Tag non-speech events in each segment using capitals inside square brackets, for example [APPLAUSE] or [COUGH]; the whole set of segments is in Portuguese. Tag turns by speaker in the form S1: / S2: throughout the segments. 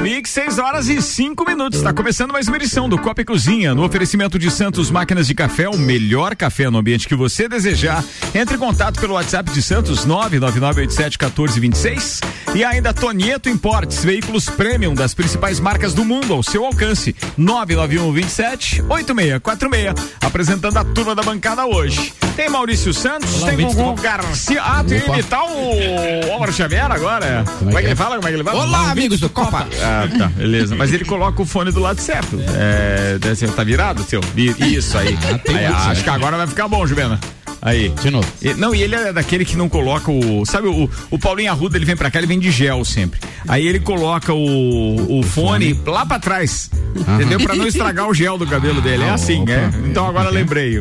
S1: Mix 6 horas e 5 minutos. Está começando mais uma edição do Copa e Cozinha. No oferecimento de Santos Máquinas de Café, o melhor café no ambiente que você desejar. Entre em contato pelo WhatsApp de Santos 999871426 e ainda Tonieto Importes, veículos premium das principais marcas do mundo ao seu alcance. 99127 8646. Apresentando a turma da bancada hoje. Tem Maurício Santos, Olá, tem Gugu Garcia. Ah, tem que imitar o Omar Xavier agora. Como é, é que ele fala? Como é que ele fala?
S2: Olá, amigos do Copa.
S1: Ah, tá, beleza. Mas ele coloca o fone do lado certo. É, tá virado, seu? Isso aí. Ah, aí acho que agora vai ficar bom, Juvena. Aí.
S2: De novo.
S1: E, não, e ele é daquele que não coloca o. Sabe, o, o Paulinho Arruda, ele vem pra cá, ele vem de gel sempre. Aí ele coloca o, o fone, fone lá pra trás. Entendeu? Pra não estragar o gel do cabelo dele. É [LAUGHS] assim, é. Então agora lembrei.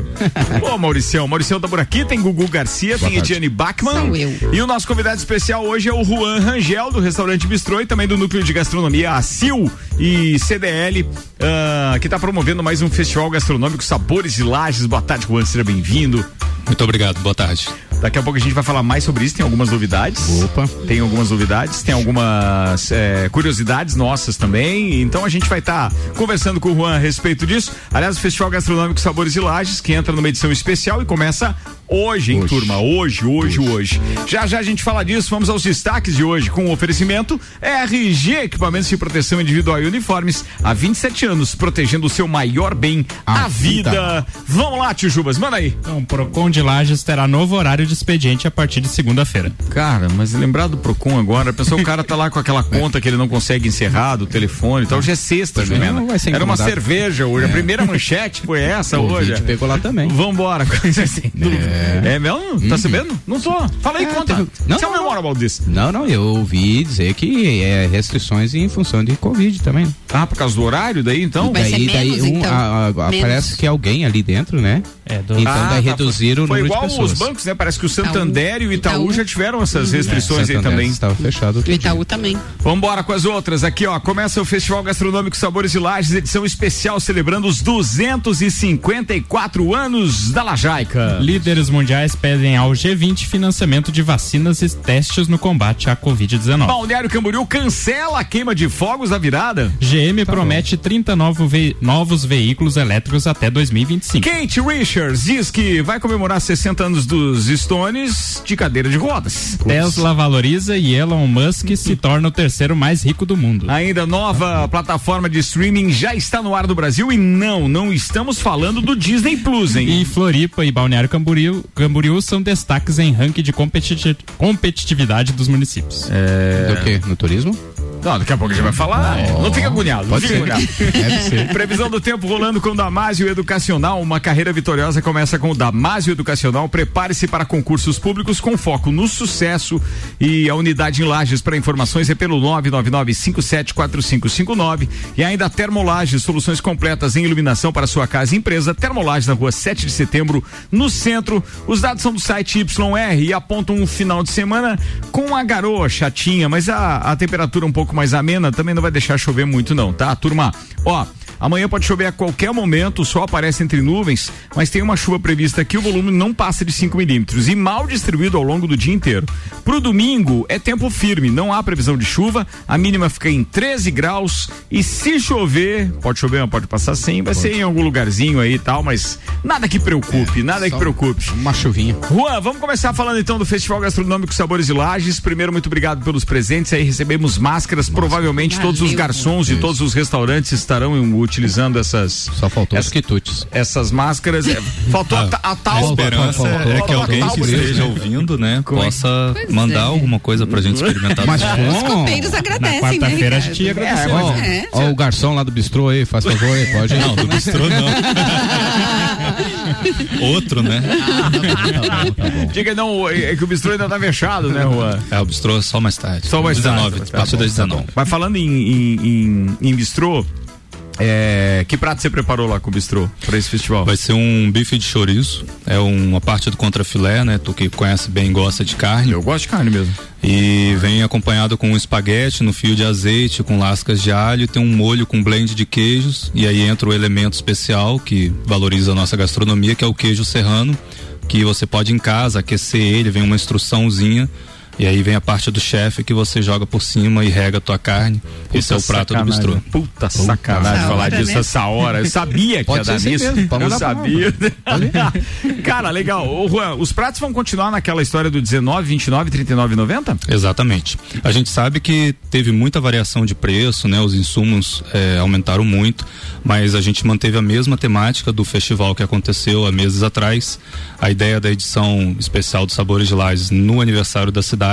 S1: Ô, Mauricião. Mauricião tá por aqui, tem Gugu Garcia, Boa tem Ediane Bachmann. Sou eu. E o nosso convidado especial hoje é o Juan Rangel, do restaurante Bistrô e também do Núcleo de Gastronomia, a CIL e CDL, uh, ah, que tá promovendo mais um festival gastronômico Sabores de Lages. Boa tarde, Juan, seja bem-vindo.
S3: Muito obrigado, boa tarde.
S1: Daqui a pouco a gente vai falar mais sobre isso, tem algumas novidades.
S2: Opa.
S1: Tem algumas novidades, tem algumas é, curiosidades nossas também. Então a gente vai estar tá conversando com o Juan a respeito disso. Aliás, o Festival Gastronômico Sabores e Lages, que entra numa edição especial e começa Hoje, hein, hoje. turma? Hoje, hoje, hoje, hoje. Já já a gente fala disso. Vamos aos destaques de hoje com o oferecimento RG Equipamentos de Proteção Individual e Uniformes. Há 27 anos, protegendo o seu maior bem, a, a vida. vida. Vamos lá, tio Jubas, manda aí.
S4: Então, o Procon de Lages terá novo horário de expediente a partir de segunda-feira.
S1: Cara, mas lembrar do Procon agora, pensou o cara tá lá com aquela [LAUGHS] conta que ele não consegue encerrar do telefone e tal. Hoje é sexta, Jumena. Era uma cerveja hoje. É. A primeira manchete foi essa [LAUGHS] o hoje.
S2: pegou lá também.
S1: Vambora, [LAUGHS] coisa assim. É. É, é mesmo? Tá uhum. sabendo? Não tô. Fala aí, é, conta. Tem...
S2: Não, Você é não, disso. Não, não, eu ouvi dizer que é restrições em função de Covid também.
S1: Ah, por causa do horário daí, então?
S2: Vai daí, daí um, então. a, a, parece que alguém ali dentro, né? É, do... Então ah, daí tá, reduzir o número de pessoas. Foi
S1: igual os bancos, né? Parece que o Santander e o Itaú, Itaú, já tiveram essas restrições é, aí também.
S2: estava fechado.
S5: O Itaú dia. também.
S1: Vambora com as outras. Aqui, ó, começa o Festival Gastronômico Sabores e Lages, edição especial celebrando os 254 anos da Lajaica.
S4: Líderes mundiais pedem ao G20 financiamento de vacinas e testes no combate à Covid-19.
S1: Balneário Camboriú cancela a queima de fogos da virada.
S4: GM tá promete bom. 30 novo ve novos veículos elétricos até 2025.
S1: Kate Richards diz que vai comemorar 60 anos dos Stones de cadeira de rodas.
S4: Tesla valoriza e Elon Musk se torna o terceiro mais rico do mundo.
S1: Ainda nova plataforma de streaming já está no ar do Brasil e não, não estamos falando do Disney Plus, hein?
S4: E Floripa e Balneário Camboriú, Camboriú são são destaques em ranking de competitividade dos municípios.
S2: É... Do que? No turismo?
S1: Não, daqui a pouco a gente vai falar. Oh, não fica agoniado. Pode não fica ser. agoniado. [LAUGHS] Previsão do tempo rolando com o Damásio Educacional. Uma carreira vitoriosa começa com o Damásio Educacional. Prepare-se para concursos públicos com foco no sucesso. E a unidade em Lages para informações é pelo 999-574559. E ainda Termolages, soluções completas em iluminação para sua casa e empresa. Termolages na rua 7 de setembro, no centro. Os dados são do site YR e apontam um final de semana com a garoa chatinha, mas a, a temperatura um pouco mais amena, também não vai deixar chover muito não, tá? Turma, ó, Amanhã pode chover a qualquer momento, o sol aparece entre nuvens, mas tem uma chuva prevista aqui, o volume não passa de 5 milímetros e mal distribuído ao longo do dia inteiro. Pro domingo é tempo firme, não há previsão de chuva, a mínima fica em 13 graus e se chover, pode chover, pode passar sem, vai ser em algum lugarzinho aí e tal, mas nada que preocupe, é, nada que preocupe.
S2: Uma chuvinha.
S1: Juan, vamos começar falando então do Festival Gastronômico Sabores e Lages. Primeiro, muito obrigado pelos presentes aí, recebemos máscaras, Nossa, provavelmente todos os garçons de todos os restaurantes estarão utilizando essas.
S2: Só faltou essas, os quitutes.
S1: Essas máscaras. É, faltou a, a, a tal.
S3: A esperança é que alguém que esteja ouvindo, né, Como é? possa pois mandar é. alguma coisa pra gente experimentar.
S5: Mas Os copeiros agradecem,
S4: Na né, quarta-feira a gente ia agradecer.
S2: Ó, é, ó, o garçom lá do bistrô aí, faz favor aí, pode.
S3: Não, do bistrô não. [LAUGHS] Outro, né?
S1: Ah, tá bom, tá bom. Diga não, é que o bistrô ainda tá fechado, né, Juan?
S3: É, o bistrô só mais tarde.
S1: Só mais 19,
S3: tarde. 19, a partir das 19.
S1: Mas falando em, em, em, em bistrô, É, que prato você preparou lá com o bistrô para esse festival?
S3: Vai ser um bife de chouriço, é uma parte do contrafilé, né? Tu que conhece bem gosta de carne.
S1: Eu gosto de carne mesmo.
S3: E vem acompanhado com um espaguete no fio de azeite, com lascas de alho, tem um molho com blend de queijos e aí entra o elemento especial que valoriza a nossa gastronomia, que é o queijo serrano, que você pode em casa aquecer ele, vem uma instruçãozinha e aí vem a parte do chefe que você joga por cima e rega a tua carne. Puta Esse é o prato sacanagem. do bistrô.
S1: Puta, sacanagem falar disso né? essa hora. Eu sabia que Pode ia dar nisso. Eu sabia. [LAUGHS] Cara, legal. Ô, Juan, os pratos vão continuar naquela história do 19, 29, 39 90?
S3: Exatamente. A gente sabe que teve muita variação de preço, né? Os insumos é, aumentaram muito, mas a gente manteve a mesma temática do festival que aconteceu há meses atrás. A ideia da edição especial dos Sabores de Lages no aniversário da cidade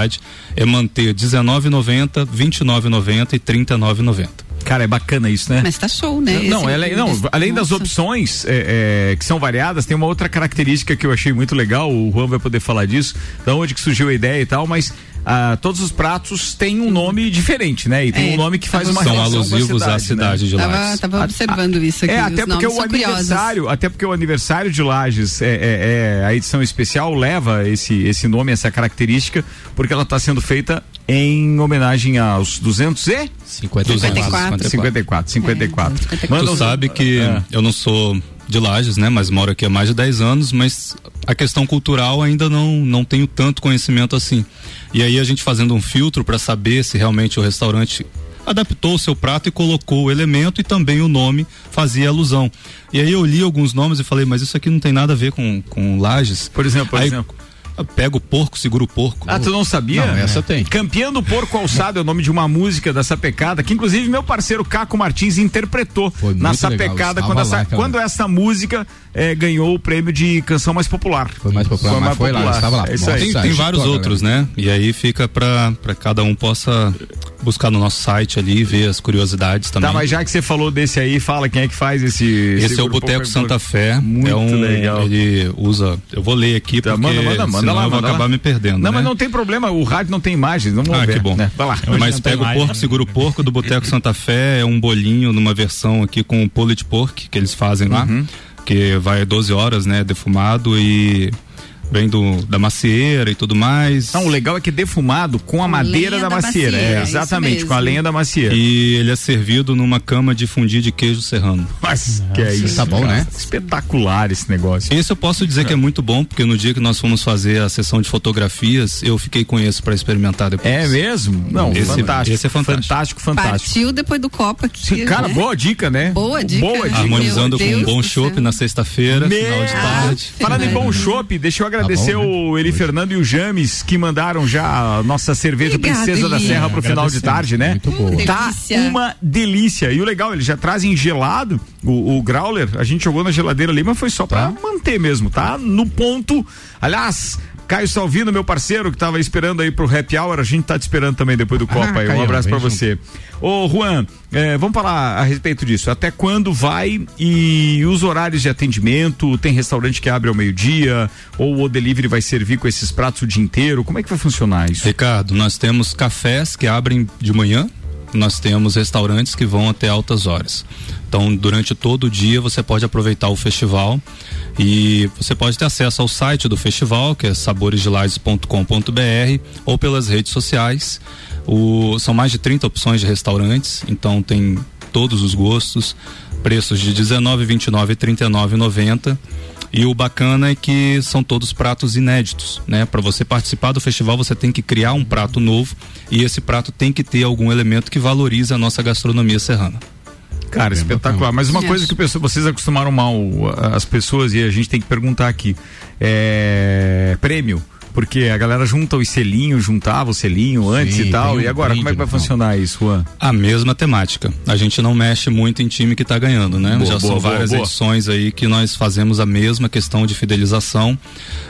S3: é manter 19,90, 29,90 e 39,90.
S1: Cara, é bacana isso, né?
S5: Mas tá show, né?
S1: Não, ela, não além das opções é, é, que são variadas, tem uma outra característica que eu achei muito legal, o Juan vai poder falar disso, da onde que surgiu a ideia e tal, mas ah, todos os pratos têm um nome diferente, né? E tem é, um nome que faz uma
S3: são alusivos à cidade né? de Lages.
S5: Tava, tava observando isso aqui.
S1: É, até porque o aniversário, até porque o aniversário de Lages é, é, é, a edição especial leva esse esse nome, essa característica, porque ela está sendo feita em homenagem aos 200 e
S5: 54 54
S1: 54, 54. É, 54.
S3: Tu sabe que é. eu não sou de Lages, né? Mas moro aqui há mais de 10 anos, mas a questão cultural ainda não, não tenho tanto conhecimento assim. E aí a gente fazendo um filtro para saber se realmente o restaurante adaptou o seu prato e colocou o elemento e também o nome fazia alusão. E aí eu li alguns nomes e falei, mas isso aqui não tem nada a ver com, com Lages.
S1: Por exemplo, por
S3: aí,
S1: exemplo.
S3: Pega o porco, segura o porco.
S1: Ah, tu não sabia?
S3: Não, essa tem.
S1: Campeão do Porco Alçado é o nome de uma música da Sapecada, que inclusive meu parceiro Caco Martins interpretou na Sapecada quando essa, quando essa música é, ganhou o prêmio de canção mais popular.
S2: Foi mais popular, foi mais foi popular. lá, estava lá.
S3: É isso aí. Tem, tem vários outros, né? E aí fica para cada um possa buscar no nosso site ali e ver as curiosidades também.
S1: Tá, mas já que você falou desse aí, fala quem é que faz esse.
S3: Esse, esse é o Boteco Santa Fé. Muito é um, legal. Ele usa. Eu vou ler aqui tá, porque manda, manda, manda lá, eu vou acabar lá. me perdendo.
S1: Não,
S3: né?
S1: mas não tem problema, o rádio não tem imagens, não vou ah, ver.
S3: que bom. Né? Vai lá. Mas pega o porco, segura o porco do Boteco Santa Fé, é um bolinho numa versão aqui com o pulled pork que eles fazem lá, uhum. que vai 12 horas, né, defumado e vem do, da macieira e tudo mais.
S1: Não, o legal é que é defumado com a madeira da, da, macieira. macieira. É, é exatamente, com a lenha da macieira.
S3: E ele é servido numa cama de fundir de queijo serrano.
S1: Mas Nossa, que é isso.
S2: Tá bom, cara. né?
S1: Espetacular esse negócio.
S3: Esse eu posso dizer que é muito bom, porque no dia que nós fomos fazer a sessão de fotografias, eu fiquei com esse para experimentar depois.
S1: É mesmo? Não,
S3: esse, fantástico. Esse é fantástico.
S1: Fantástico, fantástico.
S5: Partiu depois do copo aqui.
S1: Cara, né? boa dica, né?
S5: Boa dica. Boa dica.
S3: Harmonizando com um bom chopp na sexta-feira, final de tarde.
S1: Falando em bom chopp, deixa eu agradecer tá bom, né? o Eli Fernando e o James que mandaram já a nossa cerveja Obrigada, Princesa da Serra pro final de tarde, né?
S2: Muito boa.
S1: Tá delícia. uma delícia. E o legal, eles já trazem gelado o, o Growler, a gente jogou na geladeira ali, mas foi só tá. pra manter mesmo, tá? No ponto. Aliás, Caio Salvino, meu parceiro, que estava esperando aí pro happy hour, a gente tá te esperando também depois do Copa ah, aí. Um abraço para você. Ô, Juan, é, vamos falar a respeito disso. Até quando vai e os horários de atendimento? Tem restaurante que abre ao meio-dia? Ou o delivery vai servir com esses pratos o dia inteiro? Como é que vai funcionar isso?
S3: Ricardo, nós temos cafés que abrem de manhã, nós temos restaurantes que vão até altas horas. Então, durante todo o dia você pode aproveitar o festival e você pode ter acesso ao site do festival, que é saboresdelages.com.br ou pelas redes sociais. O, são mais de 30 opções de restaurantes, então tem todos os gostos, preços de 19, 29 e 39,90. E o bacana é que são todos pratos inéditos, né? Para você participar do festival, você tem que criar um prato novo e esse prato tem que ter algum elemento que valorize a nossa gastronomia serrana.
S1: Cara, é espetacular. Mas uma coisa que vocês acostumaram mal as pessoas e a gente tem que perguntar aqui: é prêmio. Porque a galera junta os selinhos, juntava o selinho antes Sim, e tal. Um e agora, como é que vai funcionar isso, Juan?
S3: A mesma temática. A gente não mexe muito em time que está ganhando, né? Boa, Já boa, são várias boa, edições aí que nós fazemos a mesma questão de fidelização.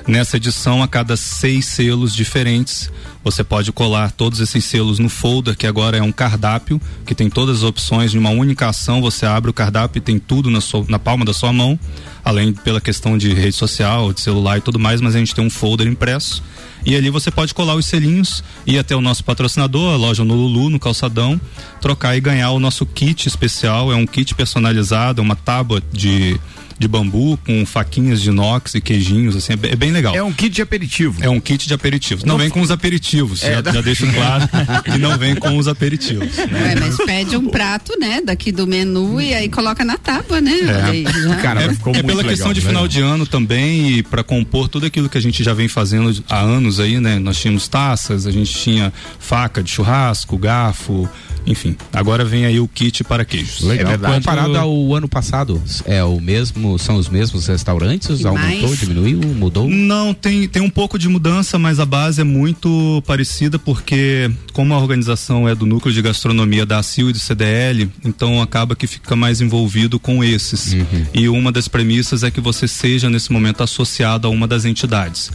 S3: Nessa edição, a cada seis selos diferentes, você pode colar todos esses selos no folder, que agora é um cardápio, que tem todas as opções de uma única ação. Você abre o cardápio e tem tudo na, sua, na palma da sua mão, além pela questão de rede social, de celular e tudo mais, mas a gente tem um folder impresso. E ali você pode colar os selinhos, ir até o nosso patrocinador, a loja no Lulu, no Calçadão, trocar e ganhar o nosso kit especial. É um kit personalizado, é uma tábua de de bambu com faquinhas de inox e queijinhos, assim, é bem legal.
S1: É um kit de aperitivo.
S3: É um kit de aperitivos. Não, não vem com os aperitivos, é, já, da... já deixo claro que [LAUGHS] não vem com os aperitivos.
S5: Né? mas pede um prato, né, daqui do menu e aí coloca na tábua, né?
S3: É, aí, [LAUGHS] Cara, é, é pela questão legal, de final de ano também e para compor tudo aquilo que a gente já vem fazendo há anos aí, né? Nós tínhamos taças, a gente tinha faca de churrasco, garfo, enfim, agora vem aí o kit para queijos.
S2: Legal. É Comparado ao ano passado, é o mesmo, são os mesmos restaurantes? Aumentou, diminuiu, mudou?
S3: Não, tem, tem um pouco de mudança, mas a base é muito parecida porque como a organização é do núcleo de gastronomia da ACIL e do CDL, então acaba que fica mais envolvido com esses. Uhum. E uma das premissas é que você seja nesse momento associado a uma das entidades.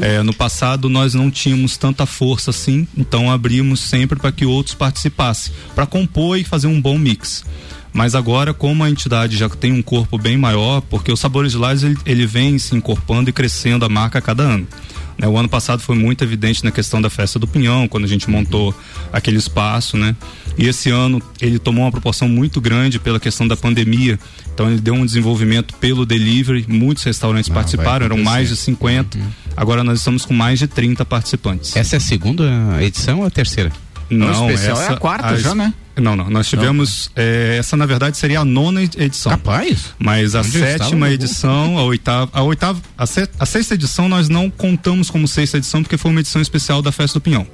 S3: É, no passado nós não tínhamos tanta força assim, então abrimos sempre para que outros participassem para compor e fazer um bom mix. Mas agora, como a entidade já tem um corpo bem maior, porque o Sabores de Lages ele, ele vem se encorpando e crescendo a marca a cada ano. Né? O ano passado foi muito evidente na questão da festa do Pinhão, quando a gente montou aquele espaço, né? E esse ano ele tomou uma proporção muito grande pela questão da pandemia. Então ele deu um desenvolvimento pelo delivery, muitos restaurantes ah, participaram, eram mais de 50. Uhum. Agora nós estamos com mais de 30 participantes.
S2: Essa é a segunda edição ou a terceira?
S1: Não, especial essa, é a quarta a, já, né?
S3: Não, não. Nós tivemos. É, essa, na verdade, seria a nona edição.
S2: Capaz?
S3: Mas a Onde sétima edição, a oitava. A oitava. A, se, a sexta edição nós não contamos como sexta edição, porque foi uma edição especial da Festa do Pinhão.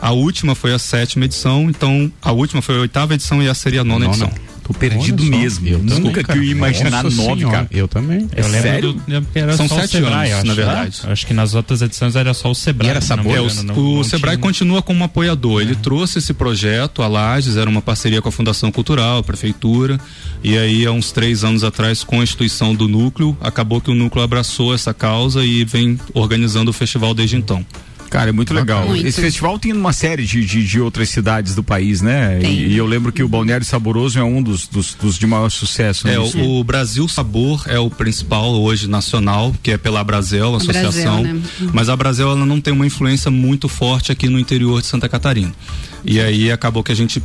S3: A última foi a sétima edição, então a última foi a oitava edição e essa seria a nona, nona. edição.
S1: Tô perdido mesmo. Eu nunca que eu ia imaginar Nossa nove, senhora. cara.
S2: Eu também.
S4: É eu sério? Do, era
S3: São só sete Sebrae, anos, na verdade.
S4: Acho que nas outras edições era só o Sebrae. E
S3: era sabor. É, o, não, o não Sebrae tinha... continua como apoiador. É. Ele trouxe esse projeto, a Lages, era uma parceria com a Fundação Cultural, a Prefeitura. E aí, há uns três anos atrás, com a instituição do núcleo, acabou que o núcleo abraçou essa causa e vem organizando o festival desde então.
S1: Cara, é muito legal. Muito. Esse festival tem uma série de, de, de outras cidades do país, né? E, e, eu lembro que o Balneário Saboroso é um dos, dos, dos de maior sucesso.
S3: Né? É, o, o, Brasil Sabor é o principal hoje nacional, que é pela Brasil, a associação. Brasil, né? Mas a Brasil ela não tem uma influência muito forte aqui no interior de Santa Catarina. E aí acabou que a gente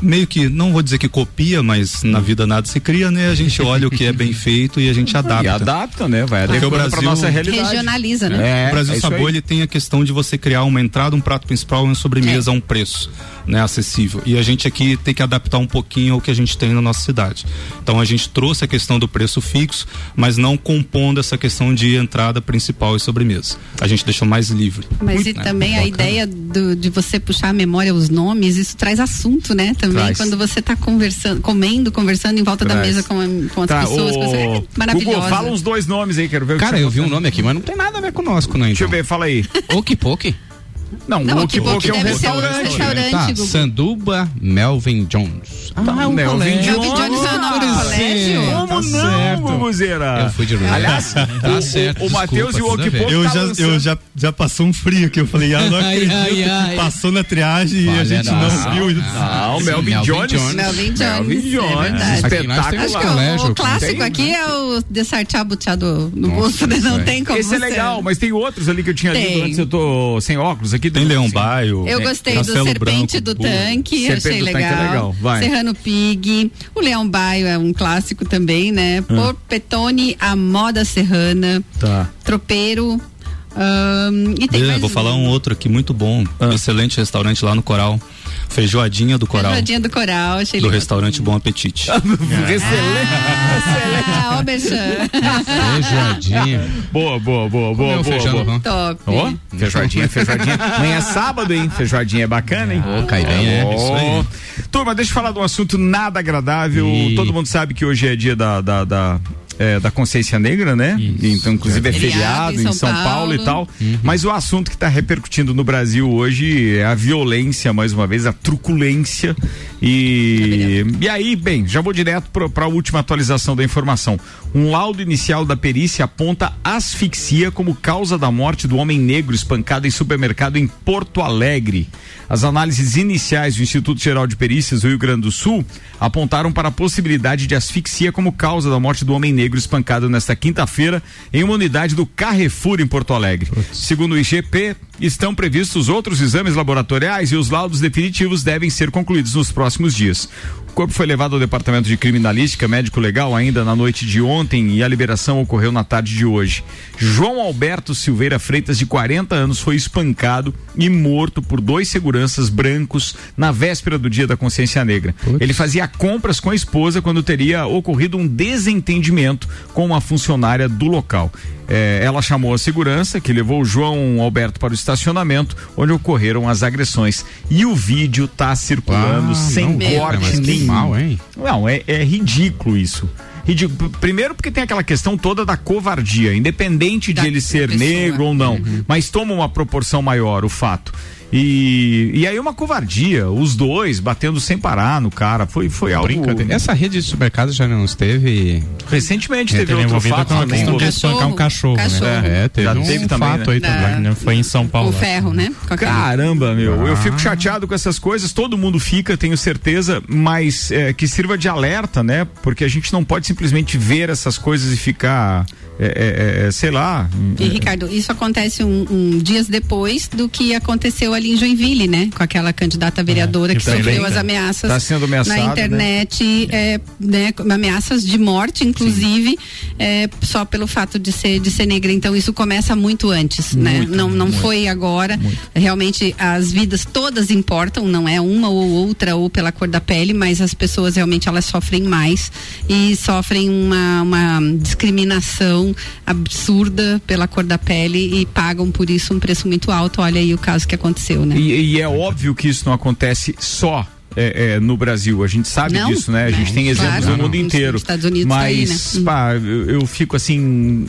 S3: meio que, não vou dizer que copia, mas na vida nada se cria, né? A gente olha o que é bem [LAUGHS] feito e a gente adapta. E
S1: adapta, né? Vai adequando
S3: para
S1: Brasil, nossa realidade.
S5: Regionaliza, né?
S3: É, o Brasil é Sabor, ele tem a questão de você criar uma entrada, um prato principal e uma sobremesa é. a um preço né, acessível. E a gente aqui tem que adaptar um pouquinho ao que a gente tem na nossa cidade. Então a gente trouxe a questão do preço fixo, mas não compondo essa questão de entrada principal e sobremesa. A gente deixou mais livre.
S5: Mas Muito, e né? também Bacana. a ideia do, de você puxar a memória os nomes, isso traz assunto, né? Também traz. quando você está conversando, comendo, conversando em volta traz. da mesa com, com as tá, pessoas. O... É maravilhosa. Hugo,
S1: fala uns dois nomes aí, quero ver.
S2: Cara, eu vi um nome aqui, mas não tem nada a ver conosco, não. Então.
S1: Deixa eu ver, fala aí.
S2: Okipoki.
S1: Não, não o Kiboki é um restaurante. Um
S2: restaurante tá. Sanduba Melvin Jones.
S1: Ah, tá, é um Melvin colégio. Jones. Melvin Jones é um
S5: colégio.
S1: Como tá não, Guguzeira?
S2: Eu fui de novo.
S1: Aliás, tá certo. O Matheus e o Okipoki
S3: Eu já eu já já passou um frio aqui. Eu falei, ah, não acredito ai, ai, passou na triagem e a gente não viu.
S1: Não, Melvin Jones.
S5: Melvin Jones.
S1: Melvin Jones. É
S5: Espetáculo. O clássico aqui é o Dessartear buteado no bolso, né? Não tem como
S1: Esse é legal, mas tem outros ali que eu tinha lido antes, eu tô sem óculos aqui.
S3: Tem Leão Baio.
S5: Eu gostei do Serpente do Tanque, achei legal. Serrano Pig. O Leão Baio é um clássico também, né? Porpetone, a moda serrana.
S1: Tá.
S5: Tropeiro, um, e tem
S3: é, vou falar um outro aqui muito bom, ah. um excelente restaurante lá no Coral. Feijoadinha do Coral.
S5: Feijoadinha do Coral, achei
S3: Do legal. restaurante Bom Apetite. [LAUGHS]
S1: excelente.
S5: Ah, ó,
S2: Feijoadinha.
S1: Boa, boa, boa, boa, boa.
S5: Feijão, boa. Top.
S1: Oh, feijoadinha, feijoadinha. Amanhã é sábado, hein? Feijoadinha é bacana, hein?
S2: Oh, cai bem, é.
S1: Oh. Isso aí. Turma, deixa eu falar de um assunto nada agradável. E... Todo mundo sabe que hoje é dia da, da, da é, da consciência negra, né? Isso. Então, inclusive é feriado, em São, em São Paulo. Paulo. e tal. Uhum. Mas o assunto que está repercutindo no Brasil hoje é a violência, mais uma vez, a truculência. E, e aí, bem, já vou direto para a última atualização da informação. Um laudo inicial da perícia aponta asfixia como causa da morte do homem negro espancado em supermercado em Porto Alegre. As análises iniciais do Instituto Geral de Perícias do Rio Grande do Sul apontaram para a possibilidade de asfixia como causa da morte do homem negro negro espancado nesta quinta-feira em uma unidade do Carrefour em Porto Alegre. Segundo o IGP, estão previstos outros exames laboratoriais e os laudos definitivos devem ser concluídos nos próximos dias. O corpo foi levado ao departamento de criminalística médico legal ainda na noite de ontem e a liberação ocorreu na tarde de hoje. João Alberto Silveira Freitas, de 40 anos, foi espancado e morto por dois seguranças brancos na véspera do dia da consciência negra. Putz. Ele fazia compras com a esposa quando teria ocorrido um desentendimento com uma funcionária do local. É, ela chamou a segurança, que levou o João Alberto para o estacionamento, onde ocorreram as agressões. E o vídeo está circulando ah, sem corte nenhum. Mal, hein? Não, é, é ridículo isso ridículo. Primeiro porque tem aquela questão toda da covardia, independente da, de ele ser negro ou não, uhum. mas toma uma proporção maior o fato. E, e aí uma covardia, os dois batendo sem parar no cara, foi, foi algo...
S2: Essa rede de supermercados já não esteve...
S1: Recentemente teve, teve outro fato com a
S4: questão de espancar um cachorro, cachorro. né?
S2: É, teve já um teve também, fato né? aí também.
S4: Né? Foi em São Paulo.
S5: O ferro, né?
S1: Caramba, meu, ah. eu fico chateado com essas coisas, todo mundo fica, tenho certeza, mas é, que sirva de alerta, né? Porque a gente não pode simplesmente ver essas coisas e ficar é, é, é, sei lá.
S5: E Ricardo, isso acontece um, um, dias depois do que aconteceu ali em Joinville, né? Com aquela candidata vereadora é, que sofreu as ameaças
S1: tá sendo na
S5: né? internet, né? né? ameaças de morte, inclusive, só pelo fato de ser de ser negra. Então isso começa muito antes, né? muito, né? Não não muito, foi agora. Muito. Realmente as vidas todas importam, não é uma ou outra ou pela cor da pele, mas as pessoas realmente elas sofrem mais e sofrem uma, uma discriminação absurda pela cor da pele e pagam por isso um preço muito alto. Olha aí o caso que aconteceu, né?
S1: E, e é óbvio que isso não acontece só é, é, no Brasil. A gente sabe não, disso, né? A gente tem exemplos claro, no mundo inteiro.
S5: Estados Unidos
S1: mas,
S5: tá aí,
S1: né? pá, eu, eu, fico assim,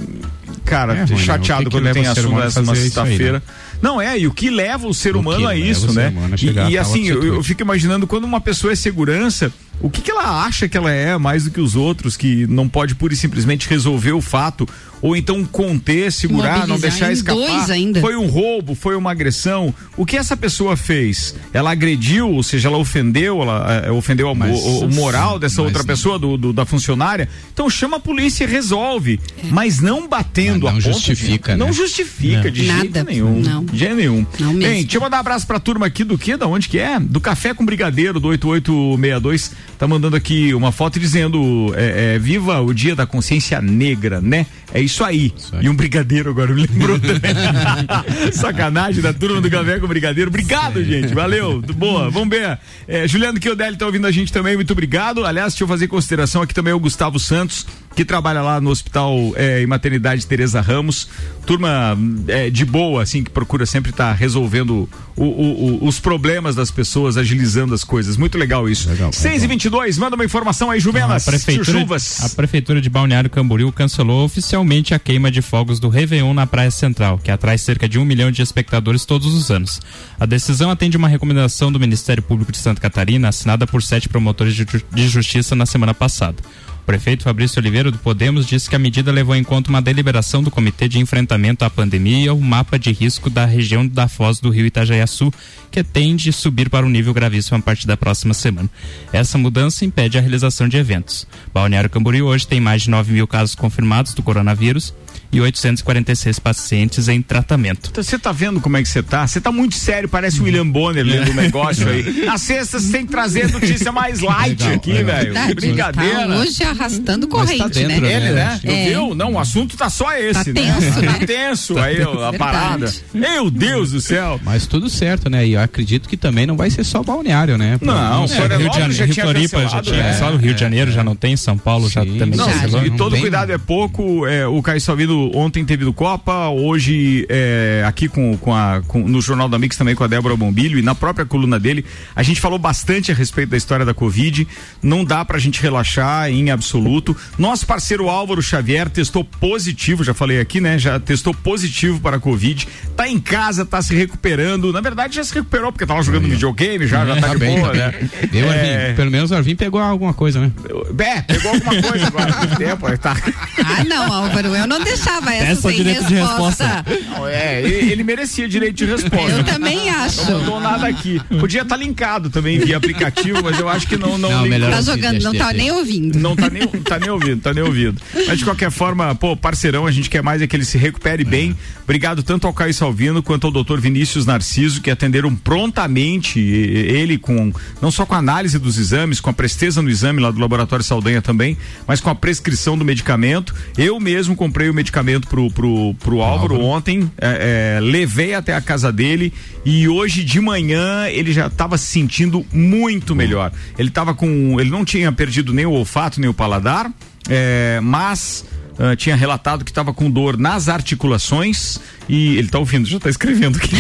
S1: cara, é ruim, chateado quando tem assunto nessa sexta-feira. Não, é, e o que leva o ser o humano a isso, né? A e, e assim, eu, eu, fico imaginando quando uma pessoa é segurança, o que, que ela acha que ela é mais do que os outros, que não pode pura e simplesmente resolver o fato, ou então conter, segurar, não deixar escapar. Foi um roubo, foi uma agressão. O que essa pessoa fez? Ela agrediu, ou seja, ela ofendeu, ela é, ofendeu mas, o, o, moral dessa outra pessoa, do, do, da funcionária. Então chama a polícia e resolve. É. Mas não batendo
S2: não, não
S1: a
S2: justifica,
S1: ponta, Não né? justifica de Nada. jeito nenhum. Não. De jeito nenhum. Não mesmo. Bem, deixa eu mandar um abraço pra turma aqui do que? Da onde que é? Do Café com Brigadeiro, do 8862. Tá mandando aqui uma foto dizendo: é, é, Viva o Dia da Consciência Negra, né? É isso aí. isso aí. E um brigadeiro agora, me lembrou também. [LAUGHS] Sacanagem da turma do Café com Brigadeiro. Obrigado, Sim. gente. Valeu. Boa. Vamos ver. É, Juliano Kiodelli tá ouvindo a gente também. Muito obrigado. Aliás, deixa eu fazer consideração aqui também o Gustavo Santos que trabalha lá no Hospital é, e Maternidade Tereza Ramos. Turma é, de boa, assim, que procura sempre estar tá resolvendo o, o, o, os problemas das pessoas, agilizando as coisas. Muito legal isso. Legal, 6 e 22 manda uma informação aí, Juvenas.
S4: A prefeitura, a prefeitura de Balneário Camboriú cancelou oficialmente a queima de fogos do Réveillon na Praia Central, que atrai cerca de um milhão de espectadores todos os anos. A decisão atende uma recomendação do Ministério Público de Santa Catarina, assinada por sete promotores de, de justiça na semana passada. O prefeito Fabrício Oliveira do Podemos disse que a medida levou em conta uma deliberação do Comitê de Enfrentamento à Pandemia o mapa de risco da região da foz do rio Itajaiaçu, que tende a subir para um nível gravíssimo a partir da próxima semana. Essa mudança impede a realização de eventos. Balneário Camboriú hoje tem mais de 9 mil casos confirmados do coronavírus e 846 pacientes em tratamento.
S1: Então, você tá vendo como é que você tá? Você tá muito sério, parece o William Bonner lendo o [LAUGHS] negócio aí. Na sexta você tem que trazer notícia mais light legal, aqui, velho. Que brincadeira.
S5: Tá hoje arrastando corrente, tá dentro,
S1: né? Ele, né? É. Viu? Não, o assunto tá só esse, tá né? Tenso, né? Tá tenso tá aí a parada. Meu Deus do céu.
S2: Mas tudo certo, né? E eu acredito que também não vai ser só balneário, né?
S1: Não, é,
S4: Rio de Janeiro, já tinha Floripa já tinha, né? só o Rio de Janeiro já não tem, São Paulo já também
S1: não, E todo cuidado é pouco. É, o Caio Salvino ontem teve do Copa, hoje é, aqui com, com a, com, no Jornal da Mix também com a Débora Bombilho e na própria coluna dele, a gente falou bastante a respeito da história da Covid. Não dá pra gente relaxar em absoluto. Nosso parceiro Álvaro Xavier testou positivo, já falei aqui, né? Já testou positivo para a Covid. Tá em casa, tá se recuperando. Na verdade, já se recuperou, porque tava jogando videogame, já, já tá, tá de bem, boa, tá né?
S2: Eu, é... Arvin, pelo menos o Arvin pegou alguma coisa, né?
S1: É, pegou alguma coisa agora. [LAUGHS] tempo, tá.
S5: Ah, não, Álvaro, eu não deixei deixava essa,
S4: essa
S5: sem
S4: direito
S5: resposta.
S4: de resposta.
S1: Não, é, ele, merecia direito de resposta.
S5: Eu também acho.
S1: Não mandou nada aqui. Podia estar linkado também via aplicativo, mas eu acho que não não,
S2: Não, melhor
S5: Tá
S2: assim,
S5: jogando, não tá nem ouvindo.
S1: Não tá nem, tá nem ouvindo, tá nem ouvindo. Mas de qualquer forma, pô, parceirão, a gente quer mais é que ele se recupere bem. Obrigado tanto ao Caio Salvino quanto ao doutor Vinícius Narciso, que atenderam prontamente ele com, não só com a análise dos exames, com a presteza no exame lá do Laboratório Saldanha também, mas com a prescrição do medicamento. Eu mesmo comprei o medicamento pro, pro, pro Álvaro. Ontem, é, é, levei até a casa dele e hoje de manhã ele já estava se sentindo muito melhor. Ele estava com, ele não tinha perdido nem o olfato nem o paladar, é, mas ah, tinha relatado que estava com dor nas articulações e ele está ouvindo, já está escrevendo aqui.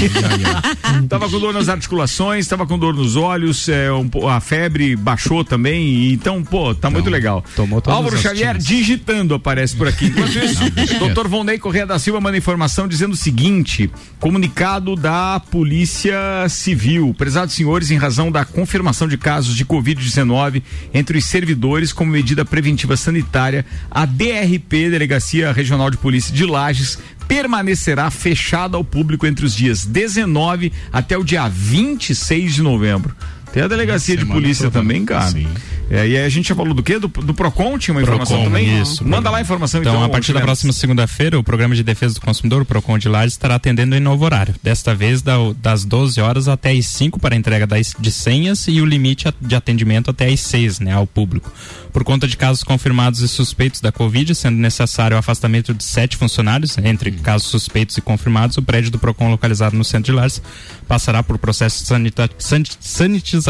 S1: [LAUGHS] tava com dor nas articulações, tava com dor nos olhos, é, um a febre baixou também, então, pô, tá muito legal.
S2: tomou
S1: Álvaro Xavier digitando aparece por aqui. Enquanto [LAUGHS] isso, doutor Vonei Correia da Silva manda informação dizendo o seguinte: comunicado da Polícia Civil. Prezados senhores, em razão da confirmação de casos de Covid-19 entre os servidores como medida preventiva sanitária, a DRP, Delegacia Regional de Polícia de Lages, permanecerá fechada ao público entre os dias 19 até o dia 26 de novembro. Tem a delegacia de polícia
S2: toda.
S1: também, cara.
S2: Sim.
S1: É, e aí a gente já falou do quê? Do, do Procon tinha uma informação
S4: Procon,
S1: também?
S4: isso,
S1: Manda
S4: Procon.
S1: lá a informação
S4: Então,
S1: então.
S4: a partir da próxima segunda-feira, o Programa de Defesa do Consumidor, o PROCON de Lages, estará atendendo em novo horário. Desta vez, da- das 12 horas até as 5 para a entrega das, de senhas e o limite de atendimento até as 6, né, ao público. Por conta de casos confirmados e suspeitos da Covid, sendo necessário o afastamento de sete funcionários, entre casos suspeitos e confirmados, o prédio do PROCON localizado no centro de Lages passará por processo de sanita- san- sanitização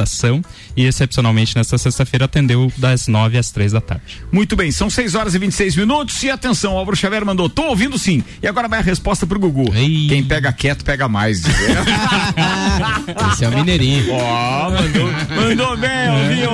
S4: e, excepcionalmente, nesta sexta-feira, atendeu das 9 às 3 da tarde.
S1: Muito bem, são 6 horas e 26 minutos. E atenção, o Álvaro Xavier mandou: tô ouvindo sim. E agora vai a resposta pro Gugu.
S2: Ei.
S1: Quem pega quieto, pega mais. [LAUGHS]
S2: Esse é o Mineirinho.
S1: Ó, mandou, mandou bem, ouviu?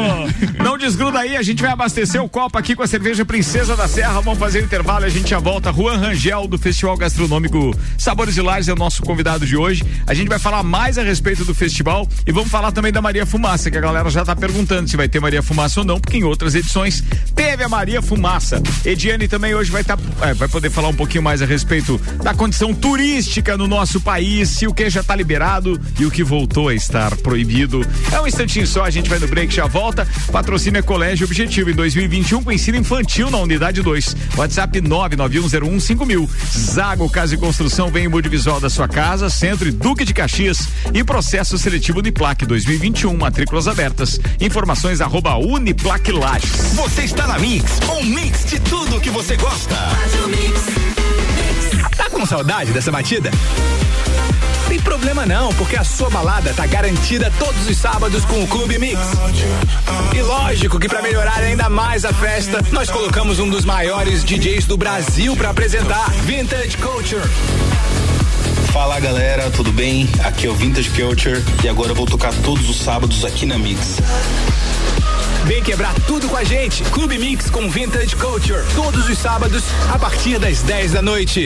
S1: Não desgruda aí, a gente vai abastecer o copo aqui com a cerveja Princesa da Serra. Vamos fazer o intervalo, a gente já volta. Juan Rangel, do Festival Gastronômico Sabores de Lages, é o nosso convidado de hoje. A gente vai falar mais a respeito do festival e vamos falar também da Maria Fumaça, que a galera já tá perguntando se vai ter Maria Fumaça ou não, porque em outras edições teve a Maria Fumaça. Ediane também hoje vai, tá, é, vai poder falar um pouquinho mais a respeito da condição turística no nosso país, se o que já tá liberado e o que voltou a estar proibido. É um instantinho só, a gente vai no break, já volta. Patrocínio é Colégio Objetivo em 2021 com ensino infantil na unidade 2. WhatsApp 991015000. Zago Casa e Construção vem em Budivisual da sua casa, Centro e Duque de Caxias e processo seletivo Uniplac 2021, matrículas abertas. Informações arroba Uniplac Lages.
S6: Você está na Mix, um mix de tudo que você gosta. Tá com saudade dessa batida? Tem problema não, porque a sua balada tá garantida todos os sábados com o Clube Mix. E lógico que para melhorar ainda mais a festa, nós colocamos um dos maiores DJs do Brasil para apresentar Vintage Culture.
S7: Fala galera, tudo bem? Aqui é o Vintage Culture e agora eu vou tocar todos os sábados aqui na Mix.
S6: Vem quebrar tudo com a gente. Clube Mix com Vintage Culture. Todos os sábados, a partir das 10 da noite.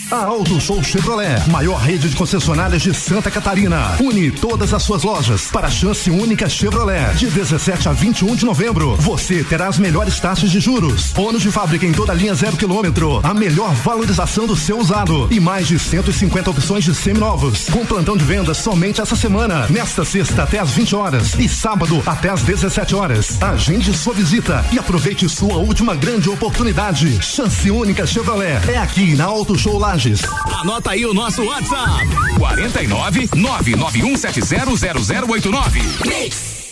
S8: A Auto Show Chevrolet, maior rede de concessionárias de Santa Catarina. Une todas as suas lojas para a chance única Chevrolet. De 17 a 21 de novembro, você terá as melhores taxas de juros. Bônus de fábrica em toda a linha zero quilômetro. A melhor valorização do seu usado. E mais de 150 opções de seminovos. Com plantão de vendas somente essa semana. Nesta sexta até às 20 horas. E sábado até às 17 horas. Agende sua visita e aproveite sua última grande oportunidade. Chance única Chevrolet. É aqui na Auto Show Lages.
S6: Anota aí o nosso WhatsApp: 49 991700089.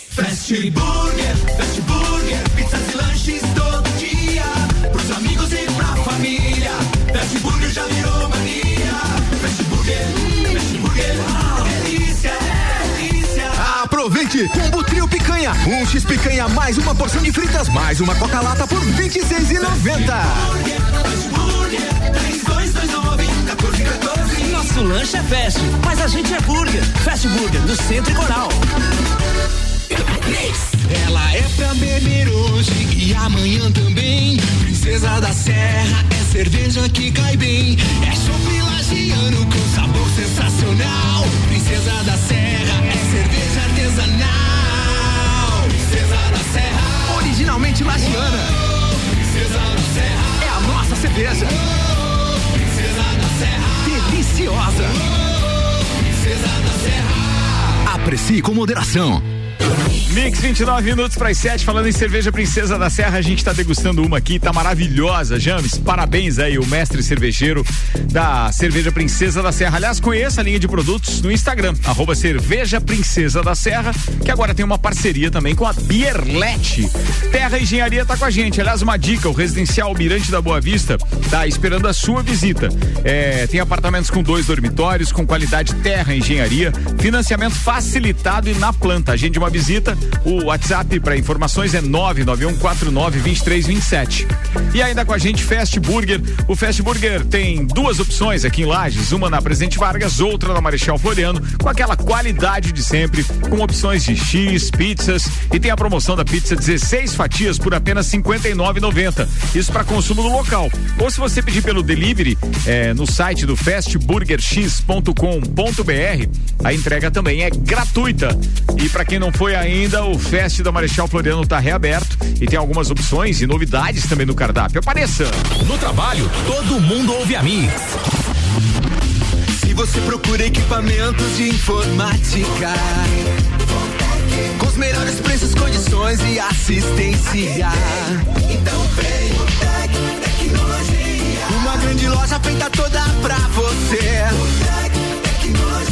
S9: Fast Burger, Fast Burger, pizzas e lanches todo dia. Pros amigos e pra família. Fast Burger já virou mania. Fast Burger, Fast Burger, delícia, delícia.
S6: Aproveite! Combo Trio Picanha. Um X picanha mais uma porção de fritas mais uma Coca-Lata por R$ 26,90.
S9: Fast Burger, 3229 1414.
S10: Mas a gente é burger. Fast Burger, no Centro e Coral.
S9: Ela é pra beber hoje e amanhã também. Princesa da Serra é cerveja que cai bem. É chopp lagiano com sabor sensacional. Princesa da Serra é cerveja artesanal. Princesa da Serra,
S6: Originalmente lagiana.
S9: Princesa da Serra,
S6: É a nossa cerveja.
S9: Serra,
S6: Deliciosa.
S9: Princesa da Serra.
S6: Aprecie com moderação.
S1: Mix 29 minutos para as 7, falando em cerveja Princesa da Serra, a gente está degustando uma aqui, tá maravilhosa, James. Parabéns aí, o mestre cervejeiro da Cerveja Princesa da Serra. Aliás, conheça a linha de produtos no Instagram, arroba Cerveja Princesa da Serra, que agora tem uma parceria também com a Bierlet. Terra Engenharia tá com a gente. Aliás, uma dica: o residencial Mirante da Boa Vista tá esperando a sua visita. É, tem apartamentos com dois dormitórios, com qualidade Terra Engenharia, financiamento facilitado e na planta. Agende uma visita. O WhatsApp para informações é 991492327. E ainda com a gente Fast Burger. O Fast Burger tem duas opções aqui em Lages, uma na Presidente Vargas, outra na Marechal Floriano, com aquela qualidade de sempre, com opções de X, pizzas e tem a promoção da pizza 16 fatias por apenas R$ 59,90. Isso para consumo no local. Ou se você pedir pelo delivery é, no site do fastburgerx.com.br, a entrega também é gratuita. E para quem não foi ainda, o Fest da Marechal Floriano está reaberto e tem algumas opções e novidades também no cardápio. Apareça!
S6: No trabalho, todo mundo ouve a Mix.
S9: Se você procura equipamentos de informática, com os melhores preços, condições e assistência, então vem o Tec Tecnologia. Uma grande loja feita toda pra você. O Tec Tecnologia.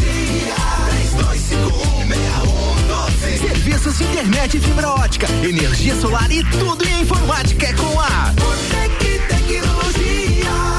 S9: 32516112.
S6: Serviços de internet fibra ótica, energia solar e tudo em informática é com a
S9: Tec Tecnologia.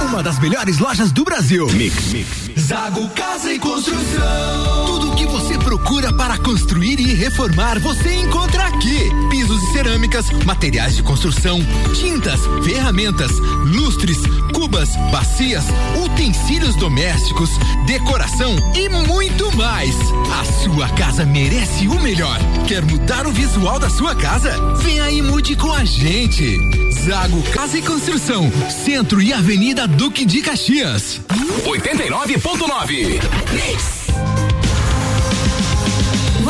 S6: Uma das melhores lojas do Brasil. Mix.
S9: Zago Casa e Construção.
S6: Tudo o que você procura para construir e reformar, você encontra aqui. Pisos e cerâmicas, materiais de construção, tintas, ferramentas, lustres, cubas, bacias, utensílios domésticos, decoração e muito mais. A sua casa merece o melhor. Quer mudar o visual da sua casa? Venha e mude com a gente. Zago Casa e Construção, Centro e Avenida Duque de Caxias. 89.9.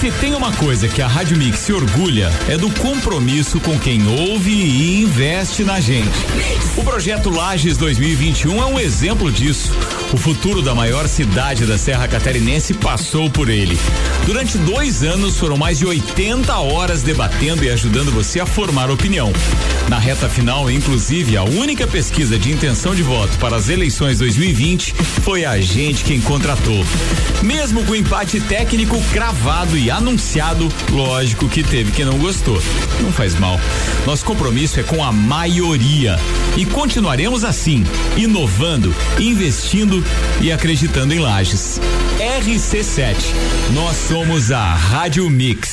S11: Se tem uma coisa que a Rádio Mix se orgulha é do compromisso com quem ouve e investe na gente. O projeto Lages 2021 é um exemplo disso. O futuro da maior cidade da Serra Catarinense passou por ele. Durante dois anos foram mais de 80 horas debatendo e ajudando você a formar opinião. Na reta final, inclusive, a única pesquisa de intenção de voto para as eleições 2020 foi a gente quem contratou. Mesmo com o empate técnico cravado e anunciado, lógico que teve quem não gostou. Não faz mal. Nosso compromisso é com a maioria. E continuaremos assim, inovando, investindo e acreditando em lajes. RC7. Nós somos a Rádio Mix.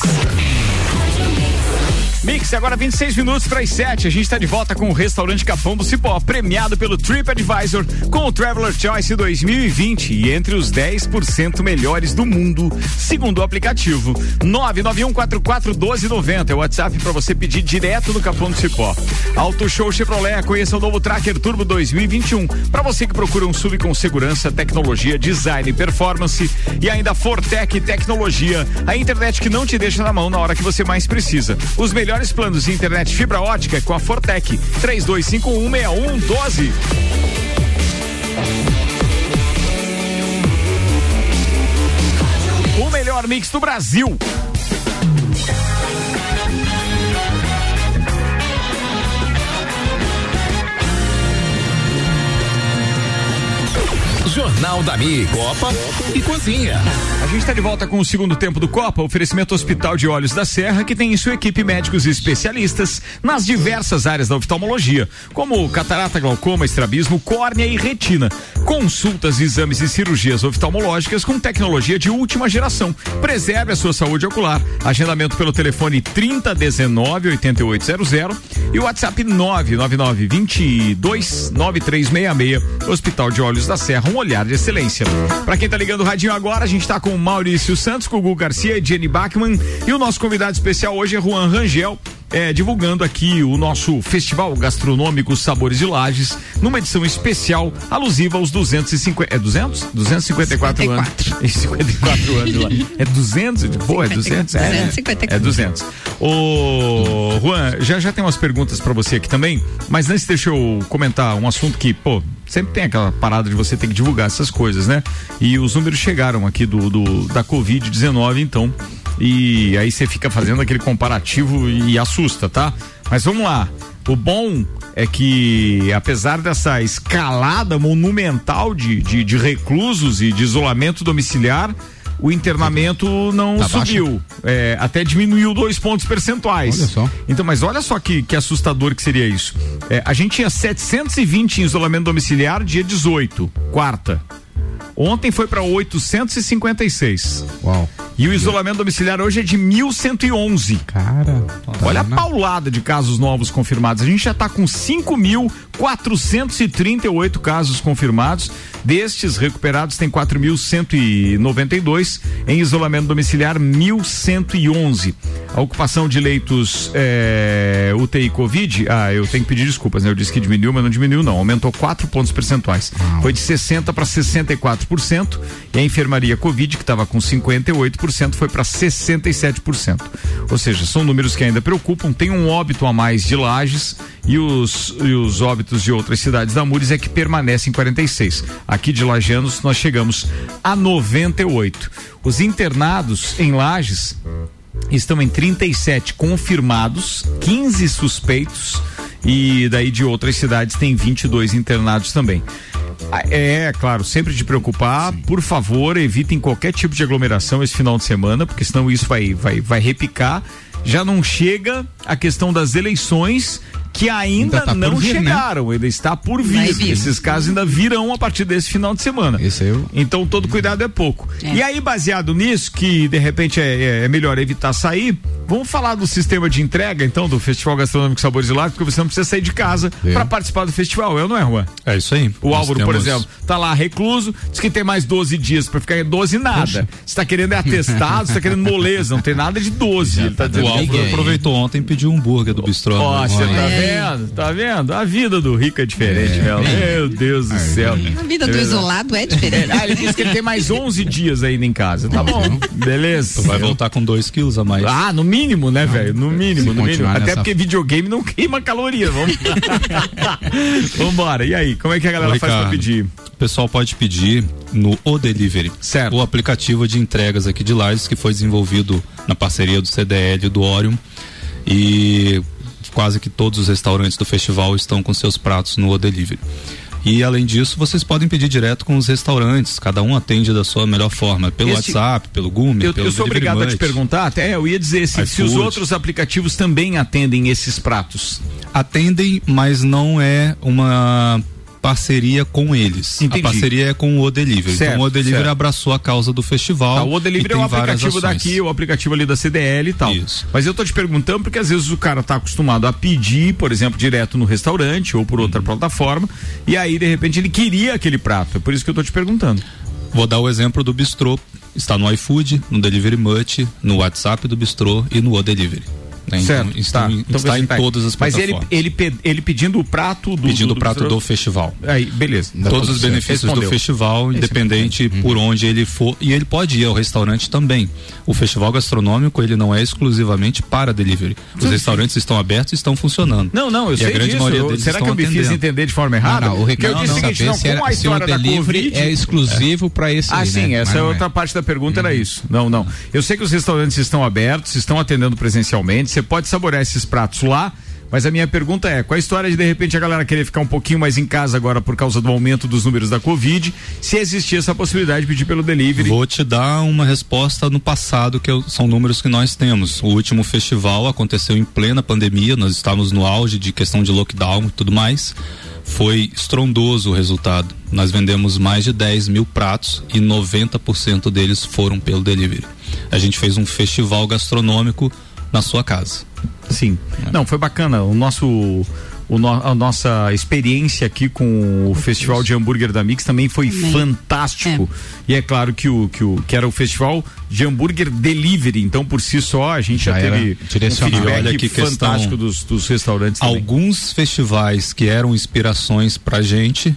S1: Mix, agora 26 minutos para as 7. A gente está de volta com o restaurante Capão do Cipó, premiado pelo TripAdvisor com o Traveler Choice 2020 e entre os 10% melhores do mundo, segundo o aplicativo. 991441290 é o WhatsApp para você pedir direto no Capão do Cipó. Auto Show Chevrolet, conheça o novo Tracker Turbo 2021. Para você que procura um sub com segurança, tecnologia, design, performance e ainda Fortec Tecnologia, a internet que não te deixa na mão na hora que você mais precisa. Os melhores planos de internet fibra ótica com a Fortec. 32516112. O melhor mix do Brasil.
S6: Jornal da Mi, Copa e Cozinha.
S1: A gente está de volta com o segundo tempo do Copa, oferecimento Hospital de Olhos da Serra, que tem em sua equipe médicos e especialistas nas diversas áreas da oftalmologia, como catarata, glaucoma, estrabismo, córnea e retina. Consultas, exames e cirurgias oftalmológicas com tecnologia de última geração. Preserve a sua saúde ocular. Agendamento pelo telefone 3019 8800 e o WhatsApp 999 22 9366. Hospital de Olhos da Serra, um olhar de excelência. Para quem tá ligando o radinho agora, a gente tá com o Maurício Santos, com o Gu Garcia e Jenny Bachmann e o nosso convidado especial hoje é Juan Rangel. É, divulgando aqui o nosso Festival Gastronômico Sabores de Lages, numa edição especial alusiva aos 250. É 200? 254 anos. 54 [LAUGHS] anos lá. É 200? Pô, é 200? É,
S5: 254.
S1: é 200. Ô, Juan, já já tem umas perguntas pra você aqui também, mas antes deixa eu comentar um assunto que, pô, sempre tem aquela parada de você ter que divulgar essas coisas, né? E os números chegaram aqui do, do da Covid-19, então. E aí você fica fazendo aquele comparativo e assusta, tá? Mas vamos lá. O bom é que, apesar dessa escalada monumental de, de, de reclusos e de isolamento domiciliar, o internamento não
S2: Tá
S1: subiu. É, até diminuiu dois pontos percentuais.
S2: Olha só.
S1: Então, mas olha só que, que assustador que seria isso. É, a gente tinha 720 em isolamento domiciliar dia 18, quarta. Ontem foi para 856.
S2: Uau.
S1: E o isolamento domiciliar hoje é de 1111.
S2: Cara,
S1: Olha a
S2: tá,
S1: paulada de casos novos confirmados. A gente já está com 5.438 casos confirmados. Destes recuperados, tem 4.192. Em isolamento domiciliar, 1.111. A ocupação de leitos é, UTI Covid, ah, eu tenho que pedir desculpas, né? Eu disse que diminuiu, mas não diminuiu, não. Aumentou 4 pontos percentuais. Foi de 60% para 64%. E a enfermaria Covid, que estava com 58%, foi para 67%. Ou seja, são números que ainda preocupam. Tem um óbito a mais de lajes e os, e os óbitos de outras cidades da Mures é que permanecem em 46. Aqui de Lajanos nós chegamos a 98. Os internados em Lages estão em 37 confirmados, 15 suspeitos e daí de outras cidades tem 22 internados também. Ah, É, claro, sempre de preocupar. Por favor, evitem qualquer tipo de aglomeração esse final de semana, porque senão isso vai, vai, vai repicar. Já não chega a questão das eleições que ainda,
S2: Ainda tá por
S1: não
S2: vir, né?
S1: chegaram, ainda está por vir.
S5: vir.
S1: Esses casos ainda virão a partir desse final de semana.
S2: Eu-
S1: Então todo cuidado é pouco.
S5: É.
S1: E aí, baseado nisso, que de repente é, é- é melhor evitar sair, vamos falar do sistema de entrega, então, do Festival Gastronômico Sabores de Lago, porque você não precisa sair de casa
S2: É.
S1: para participar do festival, é, não é, Juan?
S3: É isso aí.
S1: O
S3: Nós
S1: Álvaro, por
S3: temos-
S1: exemplo, tá lá recluso, diz que tem mais 12 dias para ficar em 12 nada. Você tá querendo é atestado, você tá querendo moleza, não tem nada de 12. Ele tá
S3: O. Álvaro aproveitou ontem e pediu um hambúrguer do bistrô.
S1: Ó,
S3: né?
S1: você tá
S5: É.
S1: vendo? Tá vendo? A vida do rico é diferente, meu. Meu Deus do céu.
S5: A vida do isolado é diferente.
S1: Ah, ele disse que ele tem mais 11 dias ainda em casa. Tá bom, beleza.
S3: Vai voltar com dois quilos a mais.
S1: Ah, no mínimo, né, velho? No mínimo, no mínimo. Até
S2: nessa-
S1: porque videogame não queima caloria. Vamos. [LAUGHS] Vambora. E aí, como é que a galera
S3: Ô,
S1: faz pra pedir?
S3: O pessoal pode pedir no O Delivery.
S1: Certo.
S3: O aplicativo de entregas aqui de Lages que foi desenvolvido na parceria do CDL e do Orion. E quase que todos os restaurantes do festival estão com seus pratos no O Delivery. E além disso, vocês podem pedir direto com os restaurantes. Cada um atende da sua melhor forma, pelo
S1: Esse-
S3: WhatsApp, pelo Gume,
S1: Eu,
S3: pelo
S1: eu sou
S3: Delivery
S1: obrigado a te
S3: Munch.
S1: perguntar, até eu ia dizer se, se os outros aplicativos também atendem esses pratos.
S3: atendem, mas não é uma parceria com eles.
S1: Entendi.
S3: A parceria é com o Delivery.
S1: Certo,
S3: então o Delivery
S1: certo.
S3: abraçou a causa do festival.
S1: Tá, o Delivery
S3: e
S1: é o aplicativo daqui, o aplicativo ali da CDL e tal.
S3: Isso.
S1: Mas eu tô te perguntando porque às vezes o cara tá acostumado a pedir, por exemplo, direto no restaurante ou por
S3: Uhum.
S1: outra plataforma, e aí de repente ele queria aquele prato. É por isso que eu tô te perguntando.
S3: Vou dar o exemplo do Bistrô. Está no iFood, no Delivery Much, no WhatsApp do Bistrô e no O Delivery. Né?
S1: certo,
S3: Então, está,
S1: tá.
S3: em-
S1: Então
S3: está em
S1: tá-
S3: todas as
S1: Mas ele,
S3: plataformas.
S1: ele, ele pedindo o prato do.
S3: pedindo o prato
S1: bistrô-
S3: do festival.
S1: Aí, beleza.
S3: Todos os benefícios
S1: Respondeu.
S3: do festival, independente
S1: Uhum.
S3: por onde ele for. E ele pode ir ao restaurante também. O festival gastronômico, ele não é exclusivamente para delivery. Os
S1: Sim.
S3: restaurantes estão abertos e estão funcionando.
S1: Não, não, eu
S3: e
S1: sei
S3: a grande
S1: disso.
S3: maioria deles
S1: será que eu me fiz entender de forma errada?
S2: Não, não, o Ricardo
S1: disse o
S2: quer
S1: seguinte, não,
S2: se, era,
S1: a
S2: se o
S1: história da
S2: delivery
S1: Covid...
S2: é exclusivo para esse
S1: Ah,
S2: aí,
S1: sim,
S2: né?
S1: essa
S2: Mas
S1: é
S2: não
S1: outra parte da pergunta, era isso. Não, não. Eu sei que os restaurantes estão abertos, estão atendendo presencialmente, você pode saborear esses pratos lá, mas a minha pergunta é, qual a história de de repente a galera querer ficar um pouquinho mais em casa agora por causa do aumento dos números da Covid, se existir essa possibilidade de pedir pelo delivery?
S3: Vou te dar uma resposta no passado, que eu- são números que nós temos. O último festival aconteceu em plena pandemia, nós estávamos no auge de questão de lockdown e tudo mais. Foi estrondoso o resultado. Nós vendemos mais de 10 mil pratos e 90% deles foram pelo delivery. A gente fez um festival gastronômico na sua casa.
S1: Sim. Não, foi bacana. O nosso. O no- a nossa experiência aqui com o Festival de Hambúrguer da Mix também foi
S5: Também.
S1: fantástico. E é claro que o, que o que era o Festival de Hambúrguer Delivery. Então, por si só, a gente já,
S3: Já
S1: teve um
S3: direcionado. Olha que
S1: fantástico dos, dos restaurantes também.
S3: Alguns festivais que eram inspirações pra gente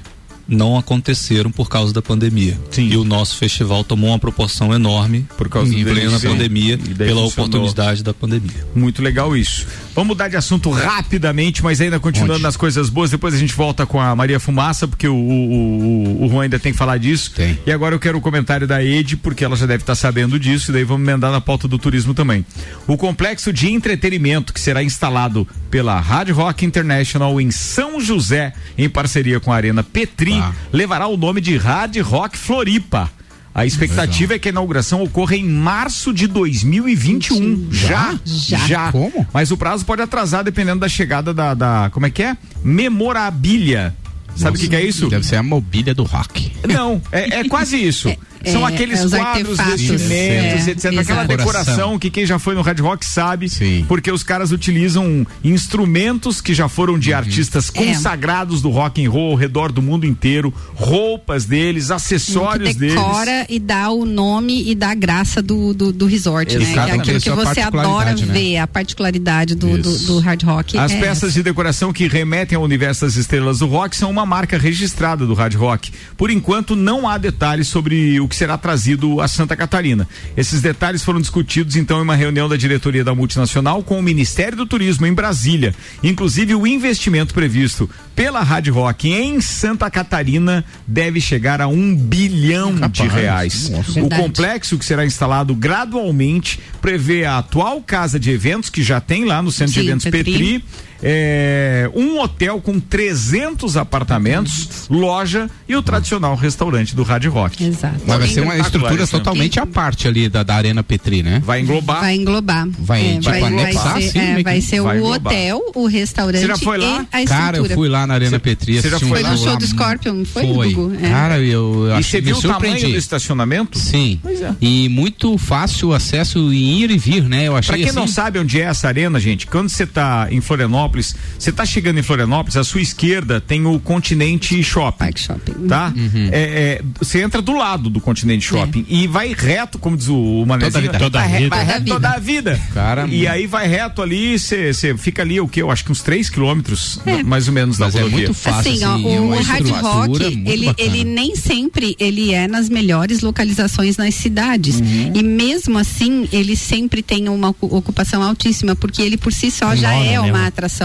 S3: não aconteceram por causa da pandemia. E o nosso festival tomou uma proporção enorme
S1: por causa
S3: em plena
S1: delivery.
S3: pandemia, pela
S1: funcionou.
S3: oportunidade da pandemia.
S1: Muito legal isso. Vamos mudar de assunto rapidamente, mas ainda continuando nas coisas boas. Depois a gente volta com a Maria Fumaça, porque o, o, o, o Juan ainda tem que falar disso. E agora eu quero o comentário da Ed, porque ela já deve estar sabendo disso, e daí vamos emendar na pauta do turismo também. O complexo de entretenimento que será instalado pela Rádio Rock International em São José, em parceria com a Arena Petri, levará o nome de Rádio Rock Floripa. A expectativa é que a inauguração ocorra em março de 2021. Já?
S5: Já.
S1: Como? Mas o prazo pode atrasar dependendo da chegada da. da- como é que é? Memorabilia. Sabe o que, que é isso?
S2: Deve ser a mobília do rock.
S1: Não, é, é quase isso.
S5: É,
S1: São
S5: é,
S1: aqueles
S5: é os
S1: quadros, vestimentos,
S5: É,
S1: etc. Aquela
S5: exato.
S1: decoração que quem já foi no Hard Rock sabe, porque os caras utilizam instrumentos que já foram de artistas
S5: É.
S1: consagrados do rock and roll ao redor do mundo inteiro, roupas deles, acessórios
S5: que
S1: deles.
S5: decora e dá o nome e dá a graça do, do, do resort, né? Que é
S1: Exatamente.
S5: aquilo que você adora
S1: né?
S5: ver, a particularidade do, do, do hard rock.
S1: As
S5: é
S1: peças de decoração que remetem ao universo das estrelas do rock são uma marca registrada do Hard Rock. Por enquanto, não há detalhes sobre o que será trazido a Santa Catarina. Esses detalhes foram discutidos então em uma reunião da diretoria da multinacional com o Ministério do Turismo em Brasília. Inclusive, o investimento previsto pela Hard Rock em Santa Catarina deve chegar a um bilhão de reais.
S2: nossa.
S1: O complexo que será instalado gradualmente prevê a atual casa de eventos que já tem lá no centro de
S5: Sim,
S1: eventos
S5: Petri.
S1: Petri é, um hotel com 300 apartamentos, loja e o tradicional restaurante do Hard Rock.
S5: Exato.
S2: Mas vai ser uma estrutura totalmente à parte ali da, da Arena Petri, né?
S1: Vai englobar.
S5: Vai englobar.
S2: Vai,
S5: É,
S2: tipo,
S5: vai, vai
S2: anexar,
S5: ser,
S2: assim,
S5: é,
S2: né,
S5: vai ser
S2: vai
S5: o
S2: englobar.
S5: hotel, o restaurante
S1: Você já foi lá?
S5: e a estrutura.
S2: Cara, eu fui lá na Arena Petri.
S1: você já
S2: assisti um
S1: foi lá?
S5: Foi no show do Scorpion, não foi,
S2: Foi.
S5: É.
S2: Cara, eu
S1: E
S2: acho
S1: você
S2: me
S1: viu o tamanho
S2: surpreendi.
S1: do estacionamento?
S2: Sim.
S1: Pois é.
S2: E muito fácil o acesso em ir e vir, né? Eu achei
S1: Pra quem não
S2: assim,
S1: sabe onde é essa arena, gente, quando você tá em Florianópolis, você tá chegando em Florianópolis, à sua esquerda tem o Continente Shopping.
S5: Shopping.
S1: Tá?
S2: Uhum.
S1: É, é, você entra do lado do Continente Shopping e vai reto, como diz o, o Manezinho,
S2: vida.
S1: vai,
S2: Toda a vida.
S1: vai reto
S5: Toda a
S1: toda a vida.
S2: Cara,
S1: e aí vai reto ali, você fica ali, o que? Eu acho que uns 3 quilômetros, mais ou menos, da
S2: Mas é
S1: rodovia.
S2: muito fácil,
S5: Assim, ó,
S2: assim, é
S5: o, o hard rock, ele,
S2: bacana.
S5: ele nem sempre ele é nas melhores localizações nas cidades.
S2: Uhum.
S5: E mesmo assim, ele sempre tem uma ocu- ocupação altíssima, porque ele por si só já é
S2: mesmo.
S5: uma atração.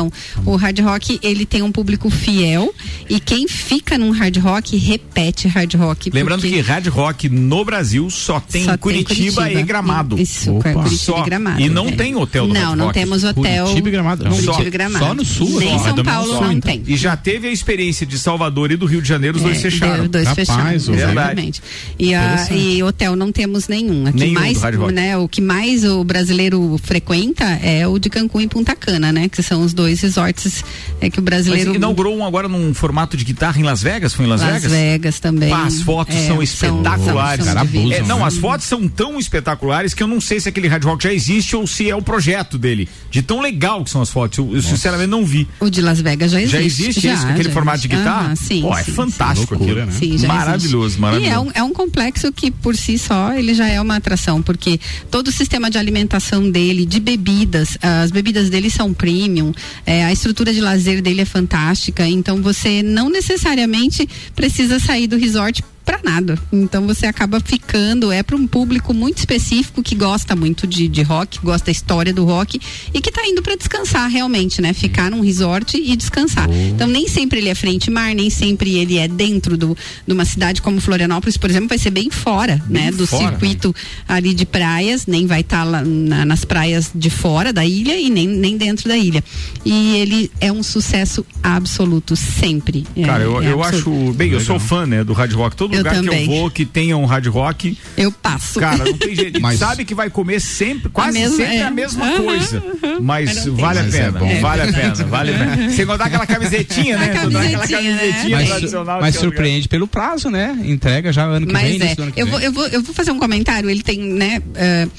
S5: O hard rock, ele tem um público fiel e quem fica num hard rock repete hard rock.
S1: Lembrando
S5: porque-
S1: que Hard Rock no Brasil só tem
S5: Só
S1: em
S5: tem
S1: Curitiba,
S5: Curitiba.
S1: e Gramado.
S5: Isso, Curitiba e
S1: Só.
S5: Gramado,
S1: E não
S5: é.
S1: tem hotel do
S5: Não,
S1: Hard
S5: não
S1: Rock.
S5: temos hotel
S2: Curitiba e Gramado. Não.
S5: Curitiba
S1: Só-
S5: e Gramado.
S2: só no sul,
S5: Nem
S2: ó,
S5: São
S2: é
S5: Paulo
S2: sul,
S5: não
S2: então.
S5: tem.
S1: E já teve a experiência de Salvador e do Rio de Janeiro, os dois
S5: É,
S1: fecharam.
S5: deu- Dois
S2: Rapaz,
S5: fecharam, exatamente. E, a, e hotel não temos nenhum. Aqui
S1: Nenhum
S5: mais,
S1: do Hard Rock.
S5: né, o que mais o brasileiro frequenta é o de Cancún e Punta Cana, né? Que são os dois dois resorts é que o brasileiro
S1: Mas inaugurou um agora num formato de guitarra em Las Vegas, foi em Las,
S5: Las
S1: Vegas?
S5: Vegas também.
S1: Pá, as fotos
S5: É,
S1: são
S5: são-
S1: espetaculares.
S5: são- são de
S1: É,
S5: vida.
S1: não, as fotos são tão espetaculares que eu não sei se aquele Hard Rock já existe ou se é o projeto dele. De tão legal que são as fotos. Eu, eu sinceramente não vi.
S5: O de Las Vegas já existe.
S1: Já existe
S5: já,
S1: aquele
S5: já
S1: formato de
S5: existe.
S1: guitarra?
S5: Aham, sim,
S1: Pô, é
S5: sim,
S1: fantástico
S5: sim.
S1: aquilo.
S5: Sim, já
S1: Maravilhoso,
S5: existe.
S1: maravilhoso.
S5: E é um, é um complexo que por si só ele já é uma atração, porque todo o sistema de alimentação dele, de bebidas, as bebidas dele são premium, é, a estrutura de lazer dele é fantástica, então você não necessariamente precisa sair do resort para nada. Então você acaba ficando, é para um público muito específico que gosta muito de, de rock, gosta da história do rock e que tá indo para descansar realmente, né? Ficar num resort e descansar. Então nem sempre ele é frente mar, nem sempre ele é dentro do, de uma cidade como Florianópolis, por exemplo, vai ser bem fora, né? Do
S12: fora,
S5: circuito ali de praias, nem vai estar lá na- nas praias de fora da ilha e nem, nem dentro da ilha. E ele é um sucesso absoluto, sempre. É-
S1: Cara, eu,
S5: é
S1: eu
S5: absoluto.
S1: acho. Bem, eu sou fã, né, do hard rock. Todo
S5: Eu
S1: lugar que eu vou que tenha um hard rock.
S5: Eu passo.
S1: Cara, não tem jeito. [LAUGHS]
S2: Mas-
S1: Sabe que vai comer sempre, quase
S5: mesma-
S1: sempre
S5: é.
S1: a mesma
S5: Aham,
S1: coisa.
S5: aham.
S1: Mas
S5: Mas tem
S1: vale a pena.
S2: Mas é
S1: vale a
S5: É
S1: pena, [LAUGHS] vale a pena. Sem contar aquela camisetinha, né?
S5: A
S1: aquela
S5: camisetinha, né?
S2: Mas,
S1: tradicional.
S2: mas
S1: é
S2: surpreende pelo prazo, né? Entrega já ano que
S5: Mas
S2: vem,
S5: é,
S2: ano que
S5: eu
S2: vem.
S5: vou, eu, vou, eu vou fazer um comentário. Ele tem, né? eh, a-